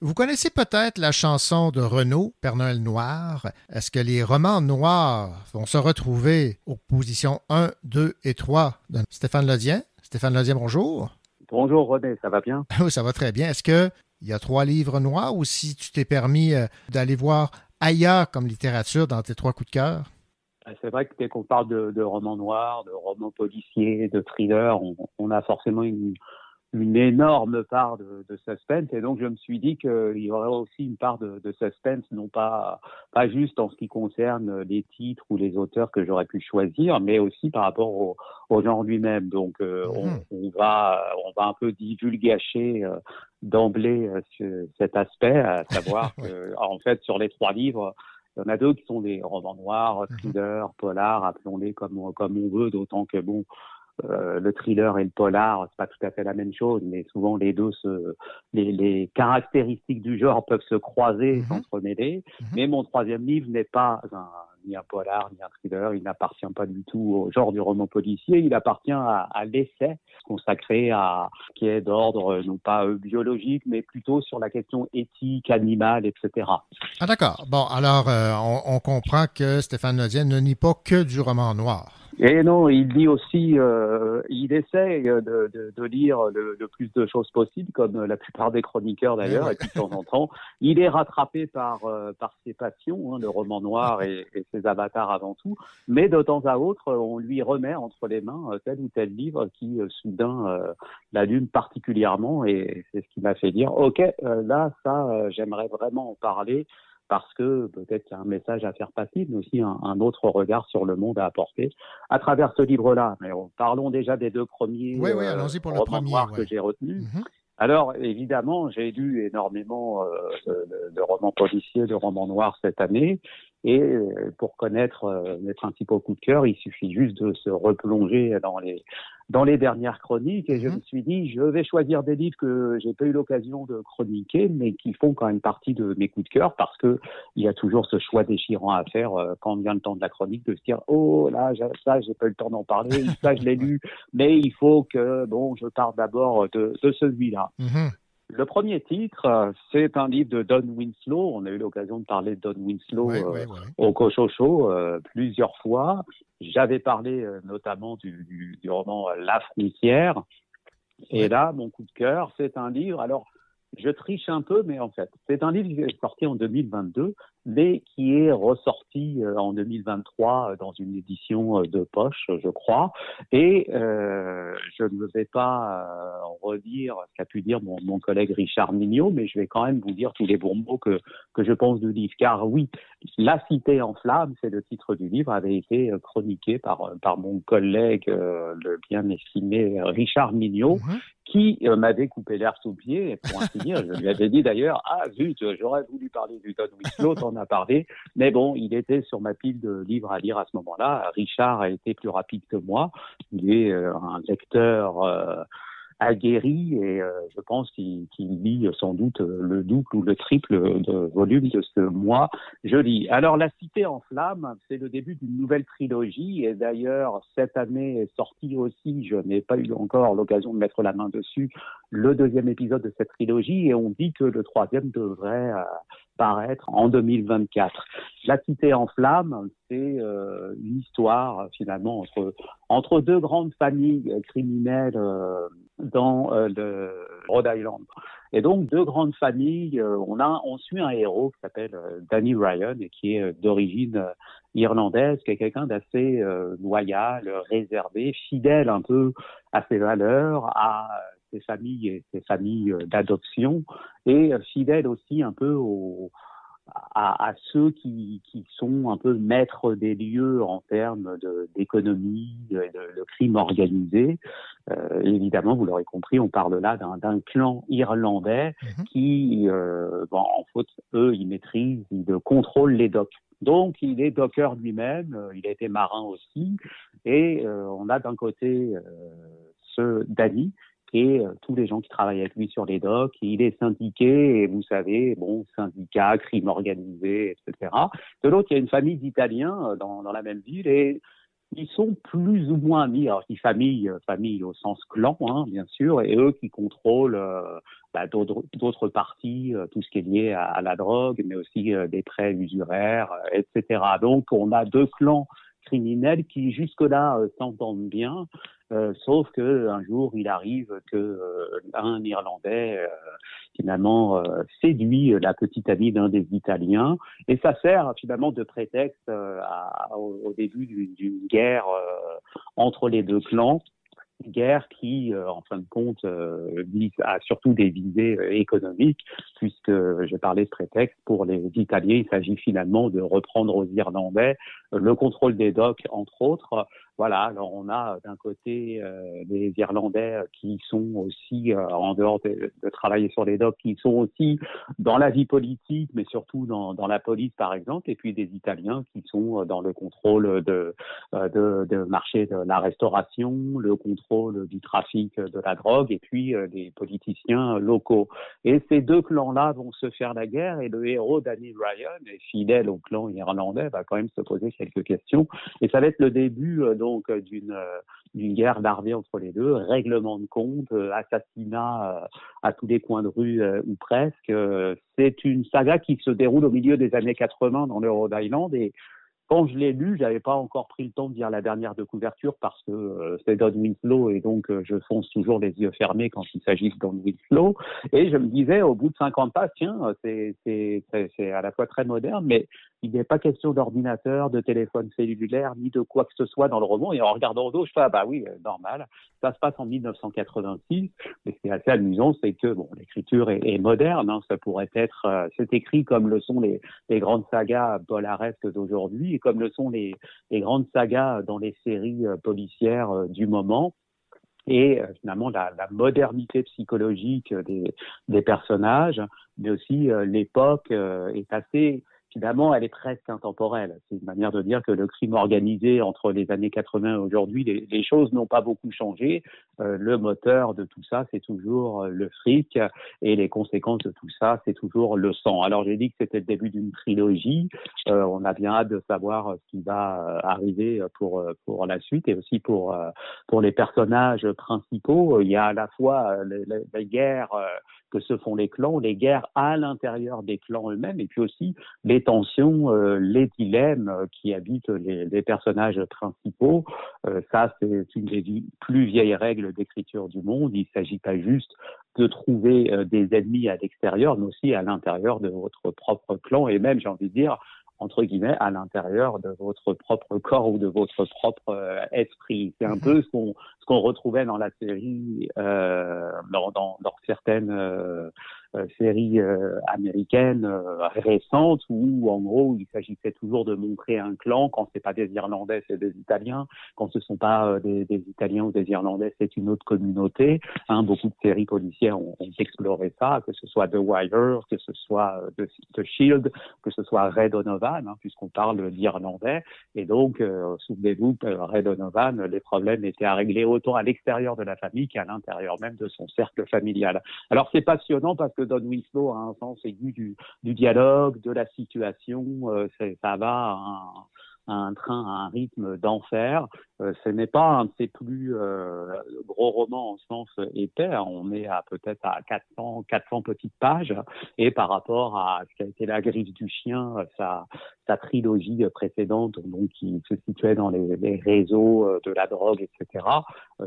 [SPEAKER 2] Vous connaissez peut-être la chanson de Renaud, Père Noël Noir. Est-ce que les romans noirs vont se retrouver aux positions 1, 2 et 3 de Stéphane Lodien? Stéphane Lodien, bonjour.
[SPEAKER 17] Bonjour René, ça va bien? [LAUGHS]
[SPEAKER 2] Oui, ça va très bien. Est-ce qu'il y a trois livres noirs ou si tu t'es permis euh, d'aller voir ailleurs comme littérature dans tes trois coups de cœur?
[SPEAKER 17] Euh, C'est vrai que dès qu'on parle de, de romans noirs, de romans policiers, de thrillers, on, on a forcément une, une énorme part de, de suspense. Et donc, je me suis dit qu'il y aurait aussi une part de, de suspense, non pas, pas juste en ce qui concerne les titres ou les auteurs que j'aurais pu choisir, mais aussi par rapport au, au genre lui-même. Donc, euh, on, on va, on va un peu divulgacher euh, d'emblée euh, ce- cet aspect, à savoir [LAUGHS] que, en fait, sur les trois livres, il y en a deux qui sont des romans noirs, thrillers, polars, appelons-les comme, comme on veut, d'autant que bon, euh, le thriller et le polar, c'est pas tout à fait la même chose, mais souvent les deux se, les, les caractéristiques du genre peuvent se croiser, s'entremêler. Mais mon troisième livre n'est pas un, ni un polar, ni un thriller, il n'appartient pas du tout au genre du roman policier, il appartient à, l'essai consacré à, qui est d'ordre non pas euh, biologique, mais plutôt sur la question éthique, animale, etc.
[SPEAKER 2] Ah d'accord. Bon, alors euh, on, on comprend que Stéphane Lodien ne nie pas que du roman noir.
[SPEAKER 17] Et non, il dit aussi, euh, il essaie de, de, de lire le, le plus de choses possible, comme la plupart des chroniqueurs d'ailleurs, et puis de temps en temps, il est rattrapé par, euh, par ses passions, hein, le roman noir et, et ses avatars avant tout, mais de temps à autre, on lui remet entre les mains euh, tel ou tel livre qui euh, soudain euh, l'allume particulièrement, et c'est ce qui m'a fait dire, ok, euh, là, ça, euh, j'aimerais vraiment en parler parce que peut-être qu'il y a un message à faire passer, mais aussi un, un autre regard sur le monde à apporter à travers ce livre-là. Mais bon, parlons déjà des deux premiers
[SPEAKER 2] Oui, oui,
[SPEAKER 17] euh,
[SPEAKER 2] allons-y pour le
[SPEAKER 17] romans
[SPEAKER 2] premier,
[SPEAKER 17] noirs
[SPEAKER 2] ouais.
[SPEAKER 17] que j'ai retenus.
[SPEAKER 2] Mhm.
[SPEAKER 17] Alors, évidemment, j'ai lu énormément euh, de, de- de romans policiers, de romans noirs cette année. Et euh, pour connaître euh, mes principaux coups de cœur, il suffit juste de se replonger dans les dans les dernières chroniques. Et je me suis dit, je vais choisir des livres que j'ai pas eu l'occasion de chroniquer, mais qui font quand même partie de mes coups de cœur, parce que il y a toujours ce choix déchirant à faire euh, quand vient le temps de la chronique, de se dire, oh là, ça, j'ai pas eu le temps d'en parler, ça, je l'ai lu, [LAUGHS] mais il faut que bon, je parle d'abord de, de celui-là.
[SPEAKER 2] Mhm.
[SPEAKER 17] Le premier titre, c'est un livre de Don Winslow. On a eu l'occasion de parler de Don Winslow euh, au Cochocho euh, plusieurs fois. J'avais parlé euh, notamment du, du, du roman La frontière. Et là, mon coup de cœur, c'est un livre. Alors, je triche un peu, mais en fait, c'est un livre qui est sorti en 2022, mais qui est ressorti euh, en 2023 euh, dans une édition euh, de poche, je crois. Et euh, je ne vais pas euh, redire ce qu'a pu dire mon, mon collègue Richard Mignot, mais je vais quand même vous dire tous les bons mots que, que je pense du livre. Car oui, La Cité en flammes, c'est le titre du livre, avait été chroniqué par, par mon collègue, euh, le bien estimé Richard Mignot, qui euh, m'avait coupé l'air sous le pied, et pour ainsi dire. Je lui avais dit d'ailleurs, ah zut, j'aurais voulu parler du Don Winslow, t'en as parlé. Mais bon, il était sur ma pile de livres à lire à ce moment-là. Richard a été plus rapide que moi. Il est euh, un lecteur euh, aguerri et euh, je pense qu'il lit sans doute le double ou le triple de volume de ce que moi je lis. Alors La Cité en flammes, c'est le début d'une nouvelle trilogie et d'ailleurs cette année est sorti aussi, je n'ai pas eu encore l'occasion de mettre la main dessus, le deuxième épisode de cette trilogie et on dit que le troisième devrait paraître en 2024. La Cité en flammes, c'est euh, une histoire finalement entre entre deux grandes familles criminelles euh, dans euh, le Rhode Island. Et donc, deux grandes familles. on, a, on suit un héros qui s'appelle Danny Ryan et qui est d'origine irlandaise, qui est quelqu'un d'assez loyal, réservé, fidèle un peu à ses valeurs, à ses familles et ses familles d'adoption, et fidèle aussi un peu aux à, ceux qui, qui, sont un peu maîtres des lieux en termes d'économie, de, de, crime organisé. Euh, évidemment, vous l'aurez compris, on parle là d'un clan irlandais mhm. qui, euh, bon, en fait, eux, ils maîtrisent, ils contrôlent les docks. Donc, il est docker lui-même, euh, il a été marin aussi, et euh, on a d'un côté euh, ce Danny, euh, tous les gens qui travaillent avec lui sur les docks. Il est syndiqué et vous savez, bon, syndicat, crime organisé, etc. De l'autre, il y a une famille d'Italiens euh, dans, la même ville et ils sont plus ou moins mis, alors ils famille, euh, famille au sens clan, hein, bien sûr, et eux qui contrôlent bah, d'autres parties, tout ce qui est lié à, à la drogue, mais aussi des prêts usuraires, etc. Donc on a deux clans criminels qui jusque-là s'entendent bien, euh, sauf que un jour, il arrive que euh, un Irlandais euh, finalement séduit la petite amie d'un des Italiens, et ça sert finalement de prétexte à, au, début d'une guerre entre les deux clans. Guerre qui, en fin de compte, vise a surtout des visées économiques, puisque j'ai parlé de prétexte pour les Italiens, il s'agit finalement de reprendre aux Irlandais le contrôle des docks, entre autres, voilà, alors on a d'un côté euh, des Irlandais euh, qui sont aussi, euh, en dehors de, travailler sur les docks, qui sont aussi dans la vie politique, mais surtout dans, la police par exemple, et puis des Italiens qui sont dans le contrôle de marché de la restauration, le contrôle du trafic de la drogue, et puis des politiciens locaux. Et ces deux clans-là vont se faire la guerre, et le héros Danny Ryan, fidèle au clan irlandais, va quand même se poser quelques questions, et ça va être le début donc euh, d'une euh, d'une guerre larvée entre les deux, règlement de compte, euh, assassinat à tous les coins de rue ou presque. C'est une saga qui se déroule au milieu des années 80 dans le Rhode Island et quand je l'ai lu, j'avais pas encore pris le temps de lire la dernière de couverture parce que euh, c'est Don Winslow et donc euh, je fonce toujours les yeux fermés quand il s'agit de Don Winslow. Et je me disais au bout de 50 pages, tiens, c'est à la fois très moderne, mais il n'est pas question d'ordinateur, de téléphone cellulaire, ni de quoi que ce soit dans le roman. Et en regardant au dos, je fais ah bah oui, euh, normal. Ça se passe en 1986. Mais ce qui est assez amusant, c'est que bon, l'écriture est, est, moderne. Hein. Ça pourrait être, c'est écrit comme le sont les, les grandes sagas polaresques d'aujourd'hui comme le sont les, grandes sagas dans les séries euh, policières euh, du moment. Et euh, finalement la, modernité psychologique des, personnages, mais aussi l'époque est assez finalement, elle est presque intemporelle. C'est une manière de dire que le crime organisé entre les années 80 et aujourd'hui, les, choses n'ont pas beaucoup changé. Euh, le moteur de tout ça, c'est toujours euh, le fric et les conséquences de tout ça, c'est toujours le sang. Alors j'ai dit que c'était le début d'une trilogie. Euh, on a bien hâte de savoir ce qui va arriver pour pour la suite et aussi pour pour les personnages principaux. Il y a à la fois la guerre que se font les clans, les guerres à l'intérieur des clans eux-mêmes, et puis aussi les tensions, euh, les dilemmes euh, qui habitent les, les personnages principaux. Euh, ça, c'est une des plus vieilles règles d'écriture du monde. Il ne s'agit pas juste de trouver des ennemis à l'extérieur, mais aussi à l'intérieur de votre propre clan, et même, j'ai envie de dire, entre guillemets, à l'intérieur de votre propre corps ou de votre propre euh, esprit. C'est un mhm. peu ce qu'on ce qu'on retrouvait dans la série, euh, dans, dans, dans certaines euh, euh, séries euh, américaines euh, récentes où, en gros, il s'agissait toujours de montrer un clan. Quand c'est pas des Irlandais, c'est des Italiens. Quand ce sont pas des, Italiens ou des Irlandais, c'est une autre communauté. Hein, beaucoup de séries policières ont, exploré ça, que ce soit The Wire, que ce soit The, The Shield, que ce soit Red Donovan, hein, puisqu'on parle d'Irlandais. Et donc, souvenez-vous, Red Donovan, les problèmes étaient à régler autant à l'extérieur de la famille qu'à l'intérieur même de son cercle familial. Alors, c'est passionnant parce que Don Winslow a un sens aigu du, dialogue, de la situation. Euh, ça va à un train, à un rythme d'enfer. Euh, ce n'est pas un de ses plus euh, gros romans en sens épais. On est à peut-être à 400, 400 petites pages. Et par rapport à ce qui a été La Griffe du Chien, sa, sa trilogie précédente, donc qui se situait dans les, réseaux de la drogue, etc.,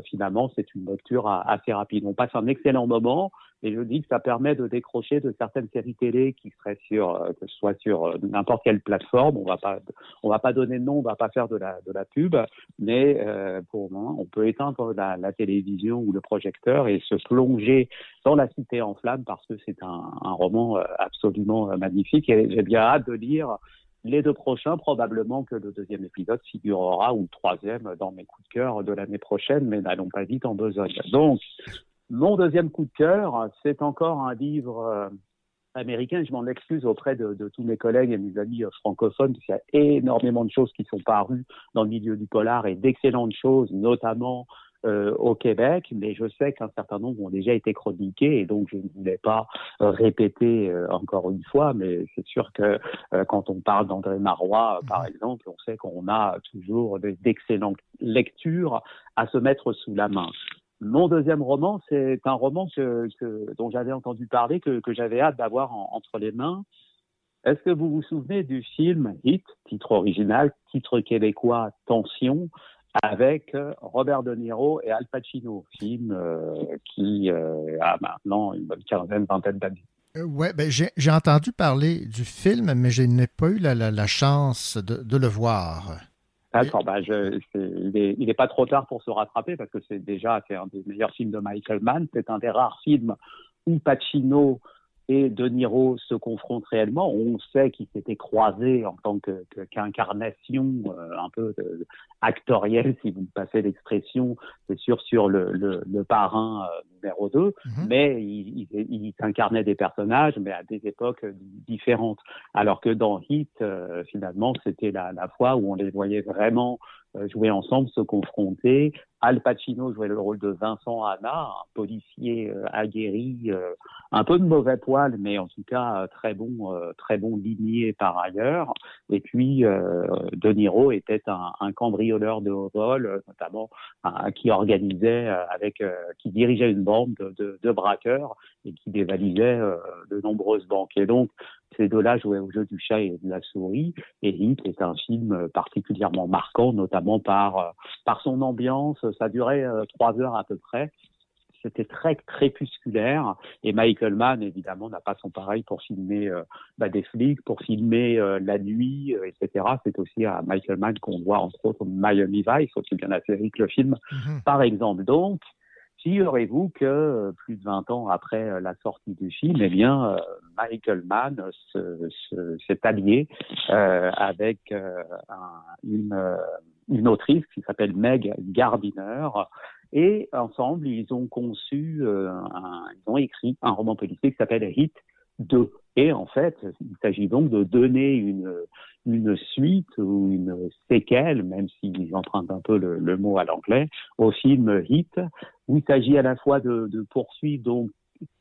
[SPEAKER 17] finalement, c'est une lecture assez rapide. On passe un excellent moment. Et je dis que ça permet de décrocher de certaines séries télé qui seraient sur, euh, que ce soit sur euh, n'importe quelle plateforme. On va pas, on va pas donner de nom, on va pas faire de la, de la pub, mais euh, pour moi, on peut éteindre la, télévision ou le projecteur et se plonger dans la cité en flammes parce que c'est un, un, roman absolument magnifique. Et j'ai bien hâte de lire les deux prochains, probablement que le deuxième épisode figurera ou le troisième dans mes coups de cœur de l'année prochaine, mais n'allons pas vite en besogne. Donc, mon deuxième coup de cœur, c'est encore un livre euh, américain. Je m'en excuse auprès de, de, tous mes collègues et mes amis euh, francophones, parce qu'il y a énormément de choses qui sont parues dans le milieu du polar et d'excellentes choses, notamment euh, au Québec, mais je sais qu'un certain nombre ont déjà été chroniqués et donc je ne voulais pas euh, répéter euh, encore une fois, mais c'est sûr que quand on parle d'André Marois, par mhm. exemple, on sait qu'on a toujours d'excellentes lectures à se mettre sous la main. Mon deuxième roman, c'est un roman dont j'avais entendu parler, que, j'avais hâte d'avoir entre les mains. Est-ce que vous vous souvenez du film Hit, titre original, titre québécois Tension, avec euh, Robert De Niro et Al Pacino, film euh, qui euh, a maintenant une bonne quinzaine, vingtaine d'années.
[SPEAKER 2] oui, ben j'ai entendu parler du film, mais je n'ai pas eu la, chance de, le voir.
[SPEAKER 17] D'accord, ben je, il n'est pas trop tard pour se rattraper parce que c'est déjà un des meilleurs films de Michael Mann. C'est un des rares films où Pacino et De Niro se confrontent réellement. On sait qu'ils s'étaient croisés en tant qu'incarnation euh, un peu euh, actorielle, si vous me passez l'expression, c'est sûr sur le, le, le parrain euh, numéro 2, mhm. mais ils il, il incarnaient des personnages, mais à des époques différentes. Alors que dans Hit, finalement, c'était la, la fois où on les voyait vraiment jouer ensemble, se confronter. Al Pacino jouait le rôle de Vincent Hanna, un policier aguerri, un peu de mauvais poil, mais en tout cas très bon, très bon ligné par ailleurs. Et puis De Niro était un, cambrioleur de haut vol, notamment qui organisait avec, qui dirigeait une bande de, de, de braqueurs et qui dévalisait de nombreuses banques. Et donc ces deux-là jouaient au jeu du chat et de la souris. Et Hit est un film particulièrement marquant, notamment par, par son ambiance. Ça durait trois heures à peu près c'était très crépusculaire. Et Michael Mann, évidemment, n'a pas son pareil pour filmer euh, bah, des flics, pour filmer euh, la nuit, euh, etc. C'est aussi à Michael Mann qu'on voit, entre autres, Miami Vice, aussi bien la série que le film, mhm. par exemple. Donc, figurez-vous que plus de 20 ans après la sortie du film, eh bien, Michael Mann s'est allié avec un, une, autrice qui s'appelle Meg Gardiner, et ensemble, ils ont conçu, euh, ils ont écrit un roman policier qui s'appelle Hit 2. Et en fait, il s'agit donc de donner une, suite ou une séquelle, même s'ils empruntent un peu le mot à l'anglais, au film Hit, où il s'agit à la fois de, de poursuivre donc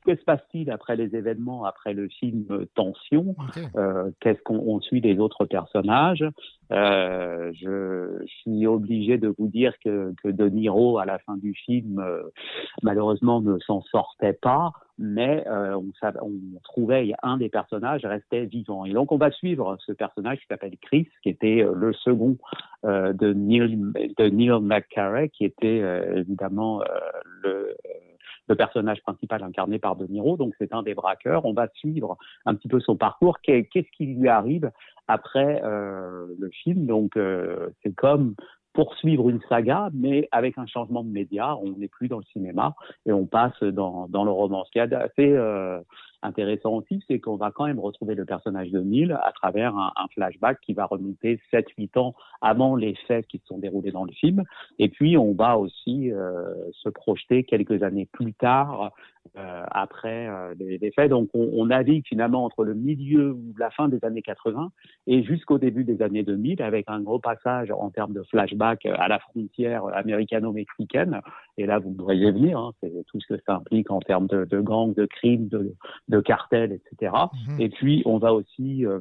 [SPEAKER 17] que se passe-t-il après les événements, après le film Tension? Euh, Qu'est-ce qu'on suit des autres personnages? Euh, je, suis obligé de vous dire que, que De Niro, à la fin du film, euh, malheureusement ne s'en sortait pas, mais on, on, trouvait un des personnages restait vivant. Et donc on va suivre ce personnage qui s'appelle Chris, qui était le second de Neil de Neil McCarey, qui était évidemment le le personnage principal incarné par De Niro. Donc c'est un des braqueurs. On va suivre un petit peu son parcours. Qu'est-ce qui lui arrive après euh, le film? Donc euh, c'est comme poursuivre une saga, mais avec un changement de média. On n'est plus dans le cinéma et on passe dans, dans le roman. Ce qui est assez euh, intéressant aussi, c'est qu'on va quand même retrouver le personnage de Neil à travers un, flashback qui va remonter 7-8 ans avant les faits qui se sont déroulés dans le film. Et puis, on va aussi euh, se projeter quelques années plus tard euh, après euh, les, les, faits. Donc, on, on, navigue finalement entre le milieu ou la fin des années 80 et jusqu'au début des années 2000 avec un gros passage en termes de flashback à la frontière américano-mexicaine. Et là, vous me voyez venir, hein, c'est tout ce que ça implique en termes de, de gangs, de crimes, de, de cartels, etc. -hmm. Et puis, on va aussi euh,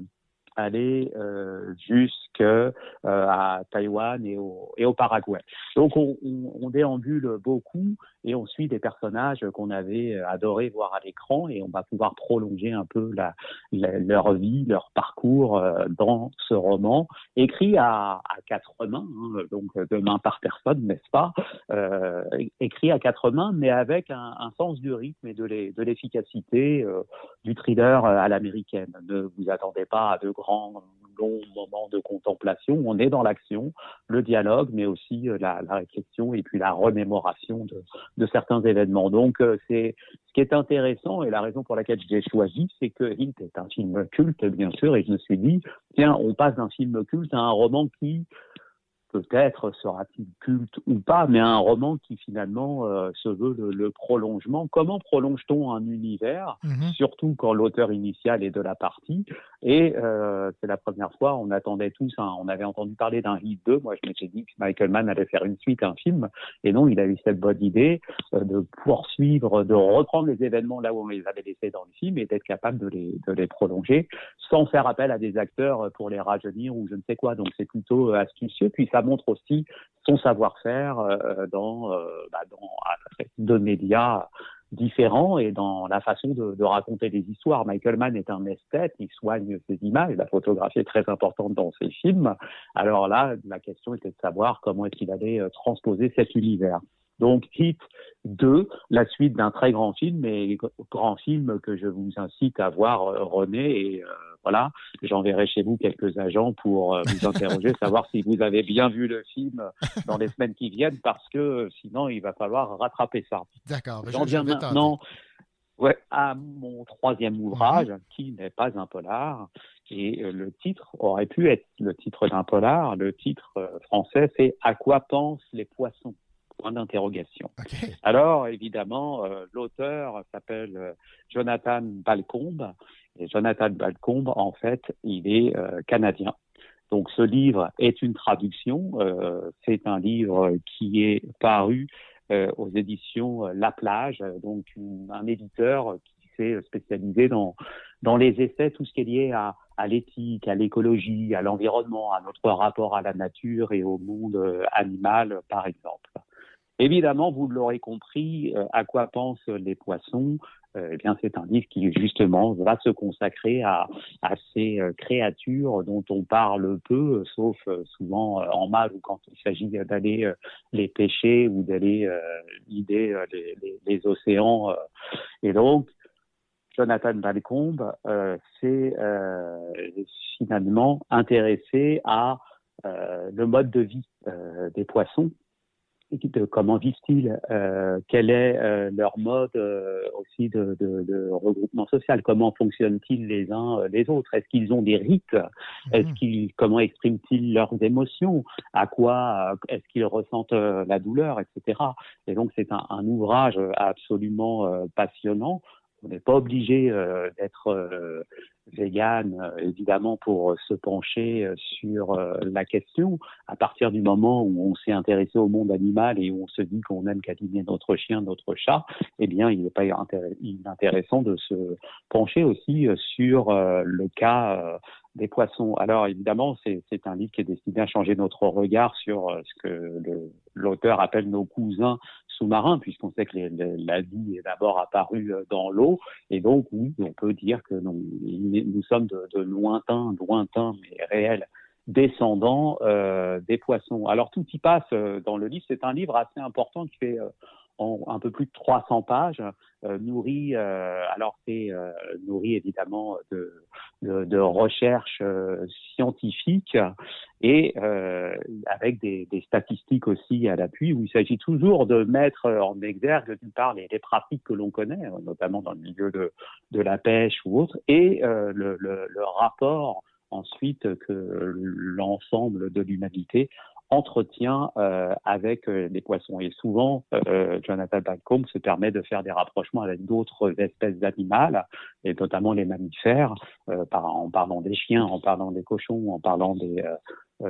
[SPEAKER 17] aller euh, jusqu'à à Taïwan et au, et au Paraguay. Donc on, on, on, déambule beaucoup et on suit des personnages qu'on avait adoré voir à l'écran et on va pouvoir prolonger un peu la, la, leur vie, leur parcours euh, dans ce roman écrit à, à quatre mains, hein, donc de main par personne, n'est-ce pas euh, Écrit à quatre mains, mais avec un, un sens du rythme et de l'efficacité euh, du thriller à l'américaine. Ne vous attendez pas à de grands long moment de contemplation. On est dans l'action, le dialogue, mais aussi euh, la, la, réflexion et puis la remémoration de, de certains événements. Donc, euh, c'est ce qui est intéressant et la raison pour laquelle j'ai choisi, c'est que Hit est un film culte, bien sûr, et je me suis dit, tiens, on passe d'un film culte à un roman qui peut-être sera-t-il culte ou pas, mais un roman qui finalement euh, se veut le, le, prolongement. Comment prolonge-t-on un univers, -hmm. surtout quand l'auteur initial est de la partie? Et euh, c'est la première fois, on attendait tous, hein, on avait entendu parler d'un hit 2, moi je m'étais dit que Michael Mann allait faire une suite, un film, et non, il a eu cette bonne idée euh, de poursuivre, de reprendre les événements là où on les avait laissés dans le film et d'être capable de les, de les prolonger sans faire appel à des acteurs pour les rajeunir ou je ne sais quoi. Donc c'est plutôt astucieux, puis ça montre aussi son savoir-faire euh, dans, euh, bah, dans de médias différents et dans la façon de, de, raconter des histoires. Michael Mann est un esthète, il soigne ses images, la photographie est très importante dans ses films. Alors là, la question était de savoir comment est-ce qu'il allait euh, transposer cet univers. Donc, Hit 2, la suite d'un très grand film, mais grand film que je vous incite à voir, euh, René, et euh, voilà, j'enverrai chez vous quelques agents pour euh, vous interroger, [LAUGHS] savoir si vous avez bien vu le film dans les semaines qui viennent, parce que sinon, il va falloir rattraper ça.
[SPEAKER 2] D'accord.
[SPEAKER 17] J'en viens maintenant ouais, à mon troisième ouvrage, -hmm. qui n'est pas un polar, et le titre aurait pu être le titre d'un polar. Le titre français, c'est À quoi pensent les poissons? Point d'interrogation.
[SPEAKER 2] Okay.
[SPEAKER 17] Alors, évidemment, euh, l'auteur s'appelle euh, Jonathan Balcombe. Et Jonathan Balcombe, en fait, il est euh, canadien. Donc, ce livre est une traduction. C'est un livre qui est paru aux éditions La Plage, donc une, un éditeur qui s'est spécialisé dans, dans les essais, tout ce qui est lié à, à l'éthique, à l'écologie, à l'environnement, à notre rapport à la nature et au monde animal, par exemple. Évidemment, vous l'aurez compris, euh, à quoi pensent les poissons euh, Eh bien, c'est un livre qui justement va se consacrer à, ces euh, créatures dont on parle peu, sauf souvent en mal ou quand il s'agit d'aller les pêcher ou d'aller les, les, océans. Et donc, Jonathan Balcombe s'est finalement intéressé à le mode de vie des poissons de comment vivent-ils, euh, quel est euh, leur mode euh, aussi de, de, de, regroupement social, comment fonctionnent-ils les uns euh, les autres, est-ce qu'ils ont des rites, mmh. est-ce qu'ils comment expriment-ils leurs émotions, à quoi est-ce qu'ils ressentent euh, la douleur, etc. Et donc c'est un, un, ouvrage absolument euh, passionnant. On n'est pas obligé d'être vegan, euh, évidemment, pour se pencher euh, sur euh, la question. À partir du moment où on s'est intéressé au monde animal et où on se dit qu'on aime câliner notre chien, notre chat, eh bien, il n'est pas inintéressant de se pencher aussi sur le cas des poissons. Alors évidemment, c'est un livre qui est destiné à changer notre regard sur ce que l'auteur appelle nos cousins sous-marins, puisqu'on sait que la vie est d'abord apparue dans l'eau, et donc oui, on peut dire que nous sommes de, lointains, lointains mais réels descendants euh, des poissons. Alors tout y passe euh, dans le livre. C'est un livre assez important qui fait euh, en un peu plus de 300 pages, euh, nourri, euh, alors c'est euh, nourri évidemment de, de, de recherches euh, scientifiques et euh, avec des, des, statistiques aussi à l'appui, où il s'agit toujours de mettre en exergue d'une part les, les pratiques que l'on connaît, notamment dans le milieu de, de la pêche ou autre, et le, le, le rapport ensuite que l'ensemble de l'humanité entretient euh, avec euh, les poissons. Et souvent, euh, Jonathan Balcombe se permet de faire des rapprochements avec d'autres espèces d'animales, et notamment les mammifères, par, en parlant des chiens, en parlant des cochons, en parlant des, euh,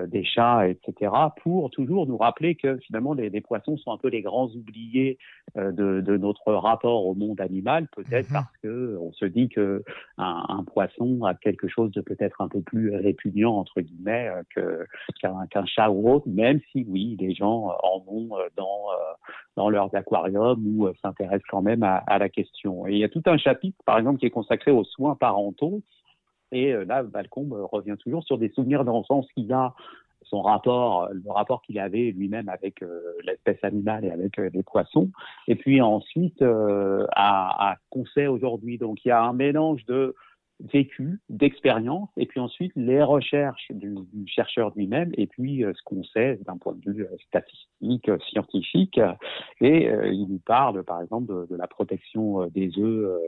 [SPEAKER 17] des chats, etc., pour toujours nous rappeler que finalement les, les poissons sont un peu les grands oubliés euh, de, de, notre rapport au monde animal, peut-être
[SPEAKER 2] Mhm.
[SPEAKER 17] parce que on se dit que un, un poisson a quelque chose de peut-être un peu plus répugnant entre guillemets euh, que qu'un qu'un chat ou autre, même si oui, les gens euh, en ont euh, dans euh, dans leurs aquariums ou euh, s'intéressent quand même à, à la question. Et il y a tout un chapitre, par exemple, qui est consacré aux soins parentaux. Et euh, là, Balcombe revient toujours sur des souvenirs d'enfance qu'il a, son rapport, euh, le rapport qu'il avait lui-même avec euh, l'espèce animale et avec les poissons. Et puis ensuite, euh, à, à sait aujourd'hui. Donc il y a un mélange de vécu, d'expérience, et puis ensuite les recherches du, chercheur lui-même, et puis euh, ce qu'on sait d'un point de vue euh, statistique, euh, scientifique. Et euh, il nous parle, par exemple, de, de la protection des œufs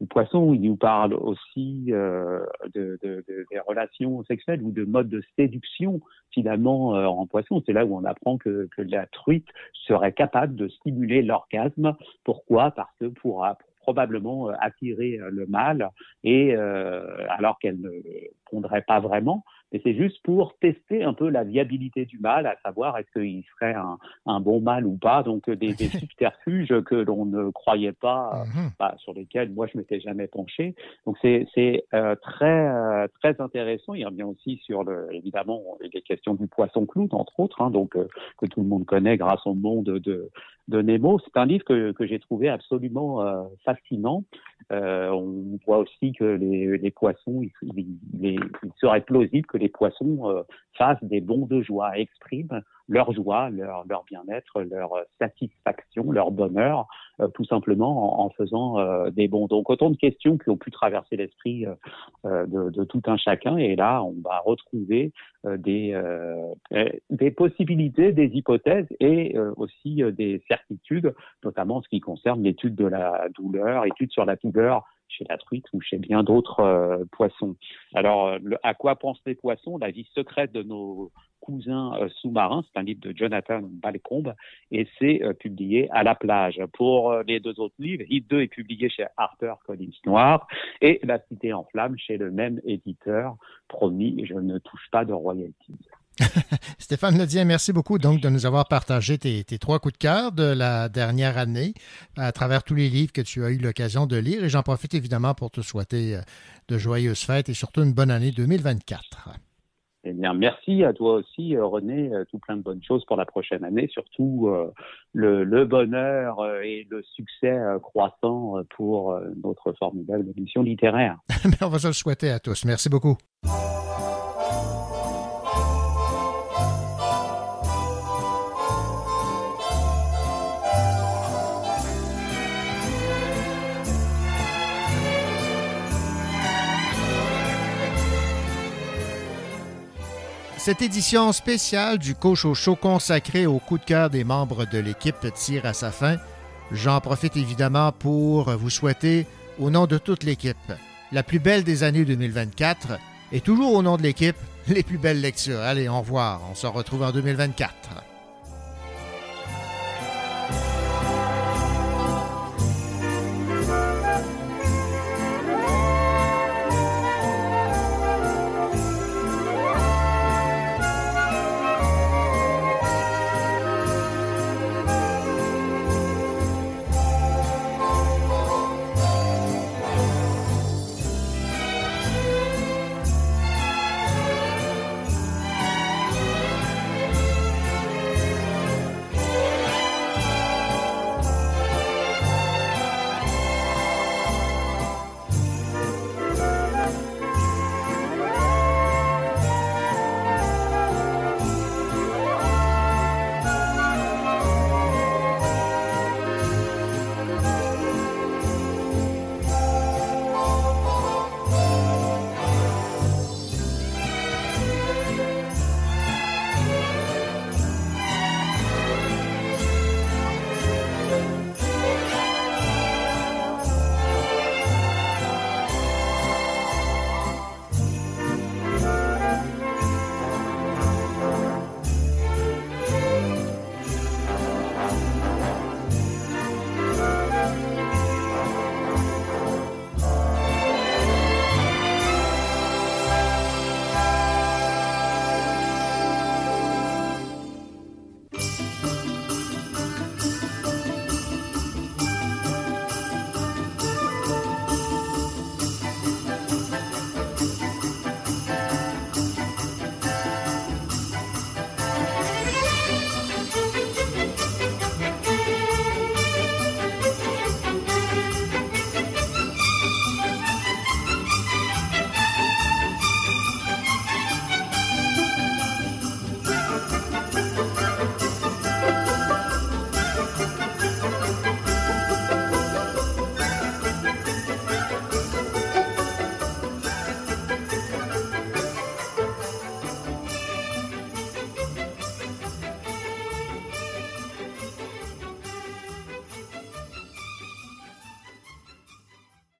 [SPEAKER 17] du poisson. Il nous parle aussi de, de- de- des relations sexuelles ou de modes de séduction finalement en poisson. C'est là où on apprend que, que la truite serait capable de stimuler l'orgasme. Pourquoi? Parce que pour, probablement euh, attirer euh, le mâle et euh, alors qu'elle ne pondrait pas vraiment, mais c'est juste pour tester un peu la viabilité du mâle, à savoir est-ce qu'il serait un, un bon mâle ou pas. Donc euh, des, des [LAUGHS] subterfuges que l'on ne croyait pas, euh, bah, sur lesquels moi je m'étais jamais penché. Donc c'est euh, très euh, très intéressant. Il revient aussi sur le évidemment les questions du poisson clown entre autres, hein, donc euh, que tout le monde connaît grâce au monde de de Nemo. C'est un livre que, que j'ai trouvé absolument euh, fascinant. Euh, on voit aussi que les, les poissons, il, il- il serait plausible que les poissons euh, fassent des bons de joie, expriment leur joie, leur, bien-être, leur satisfaction, leur bonheur, euh, tout simplement en, faisant euh, des bons. Donc autant de questions qui ont pu traverser l'esprit de, tout un chacun. Et là, on va retrouver des, possibilités, des hypothèses et aussi des certitudes, notamment en ce qui concerne l'étude de la douleur, étude sur la douleur chez la truite ou chez bien d'autres euh, poissons. Alors, euh, à quoi pensent les poissons? La vie secrète de nos cousins euh, sous-marins, c'est un livre de Jonathan Balcombe et c'est publié à la plage. Pour les deux autres livres, Hit 2 est publié chez Harper Collins Noir et La Cité en flammes chez le même éditeur. Promis, je ne touche pas de royalties. [LAUGHS]
[SPEAKER 2] Stéphane Ledien, merci beaucoup donc de nous avoir partagé tes, tes trois coups de cœur de la dernière année à travers tous les livres que tu as eu l'occasion de lire. Et j'en profite évidemment pour te souhaiter euh, de joyeuses fêtes et surtout une bonne année 2024.
[SPEAKER 17] Eh bien, merci à toi aussi, euh, René. euh, Tout plein de bonnes choses pour la prochaine année. Surtout euh, le, le bonheur et le succès croissant pour notre formidable émission littéraire. [LAUGHS]
[SPEAKER 2] On va se le souhaiter à tous. Merci beaucoup. Cette édition spéciale du Cocho Show consacrée au coup de cœur des membres de l'équipe tire à sa fin. J'en profite évidemment pour vous souhaiter, au nom de toute l'équipe, la plus belle des années 2024 et toujours au nom de l'équipe, les plus belles lectures. Allez, au revoir. On se retrouve en 2024.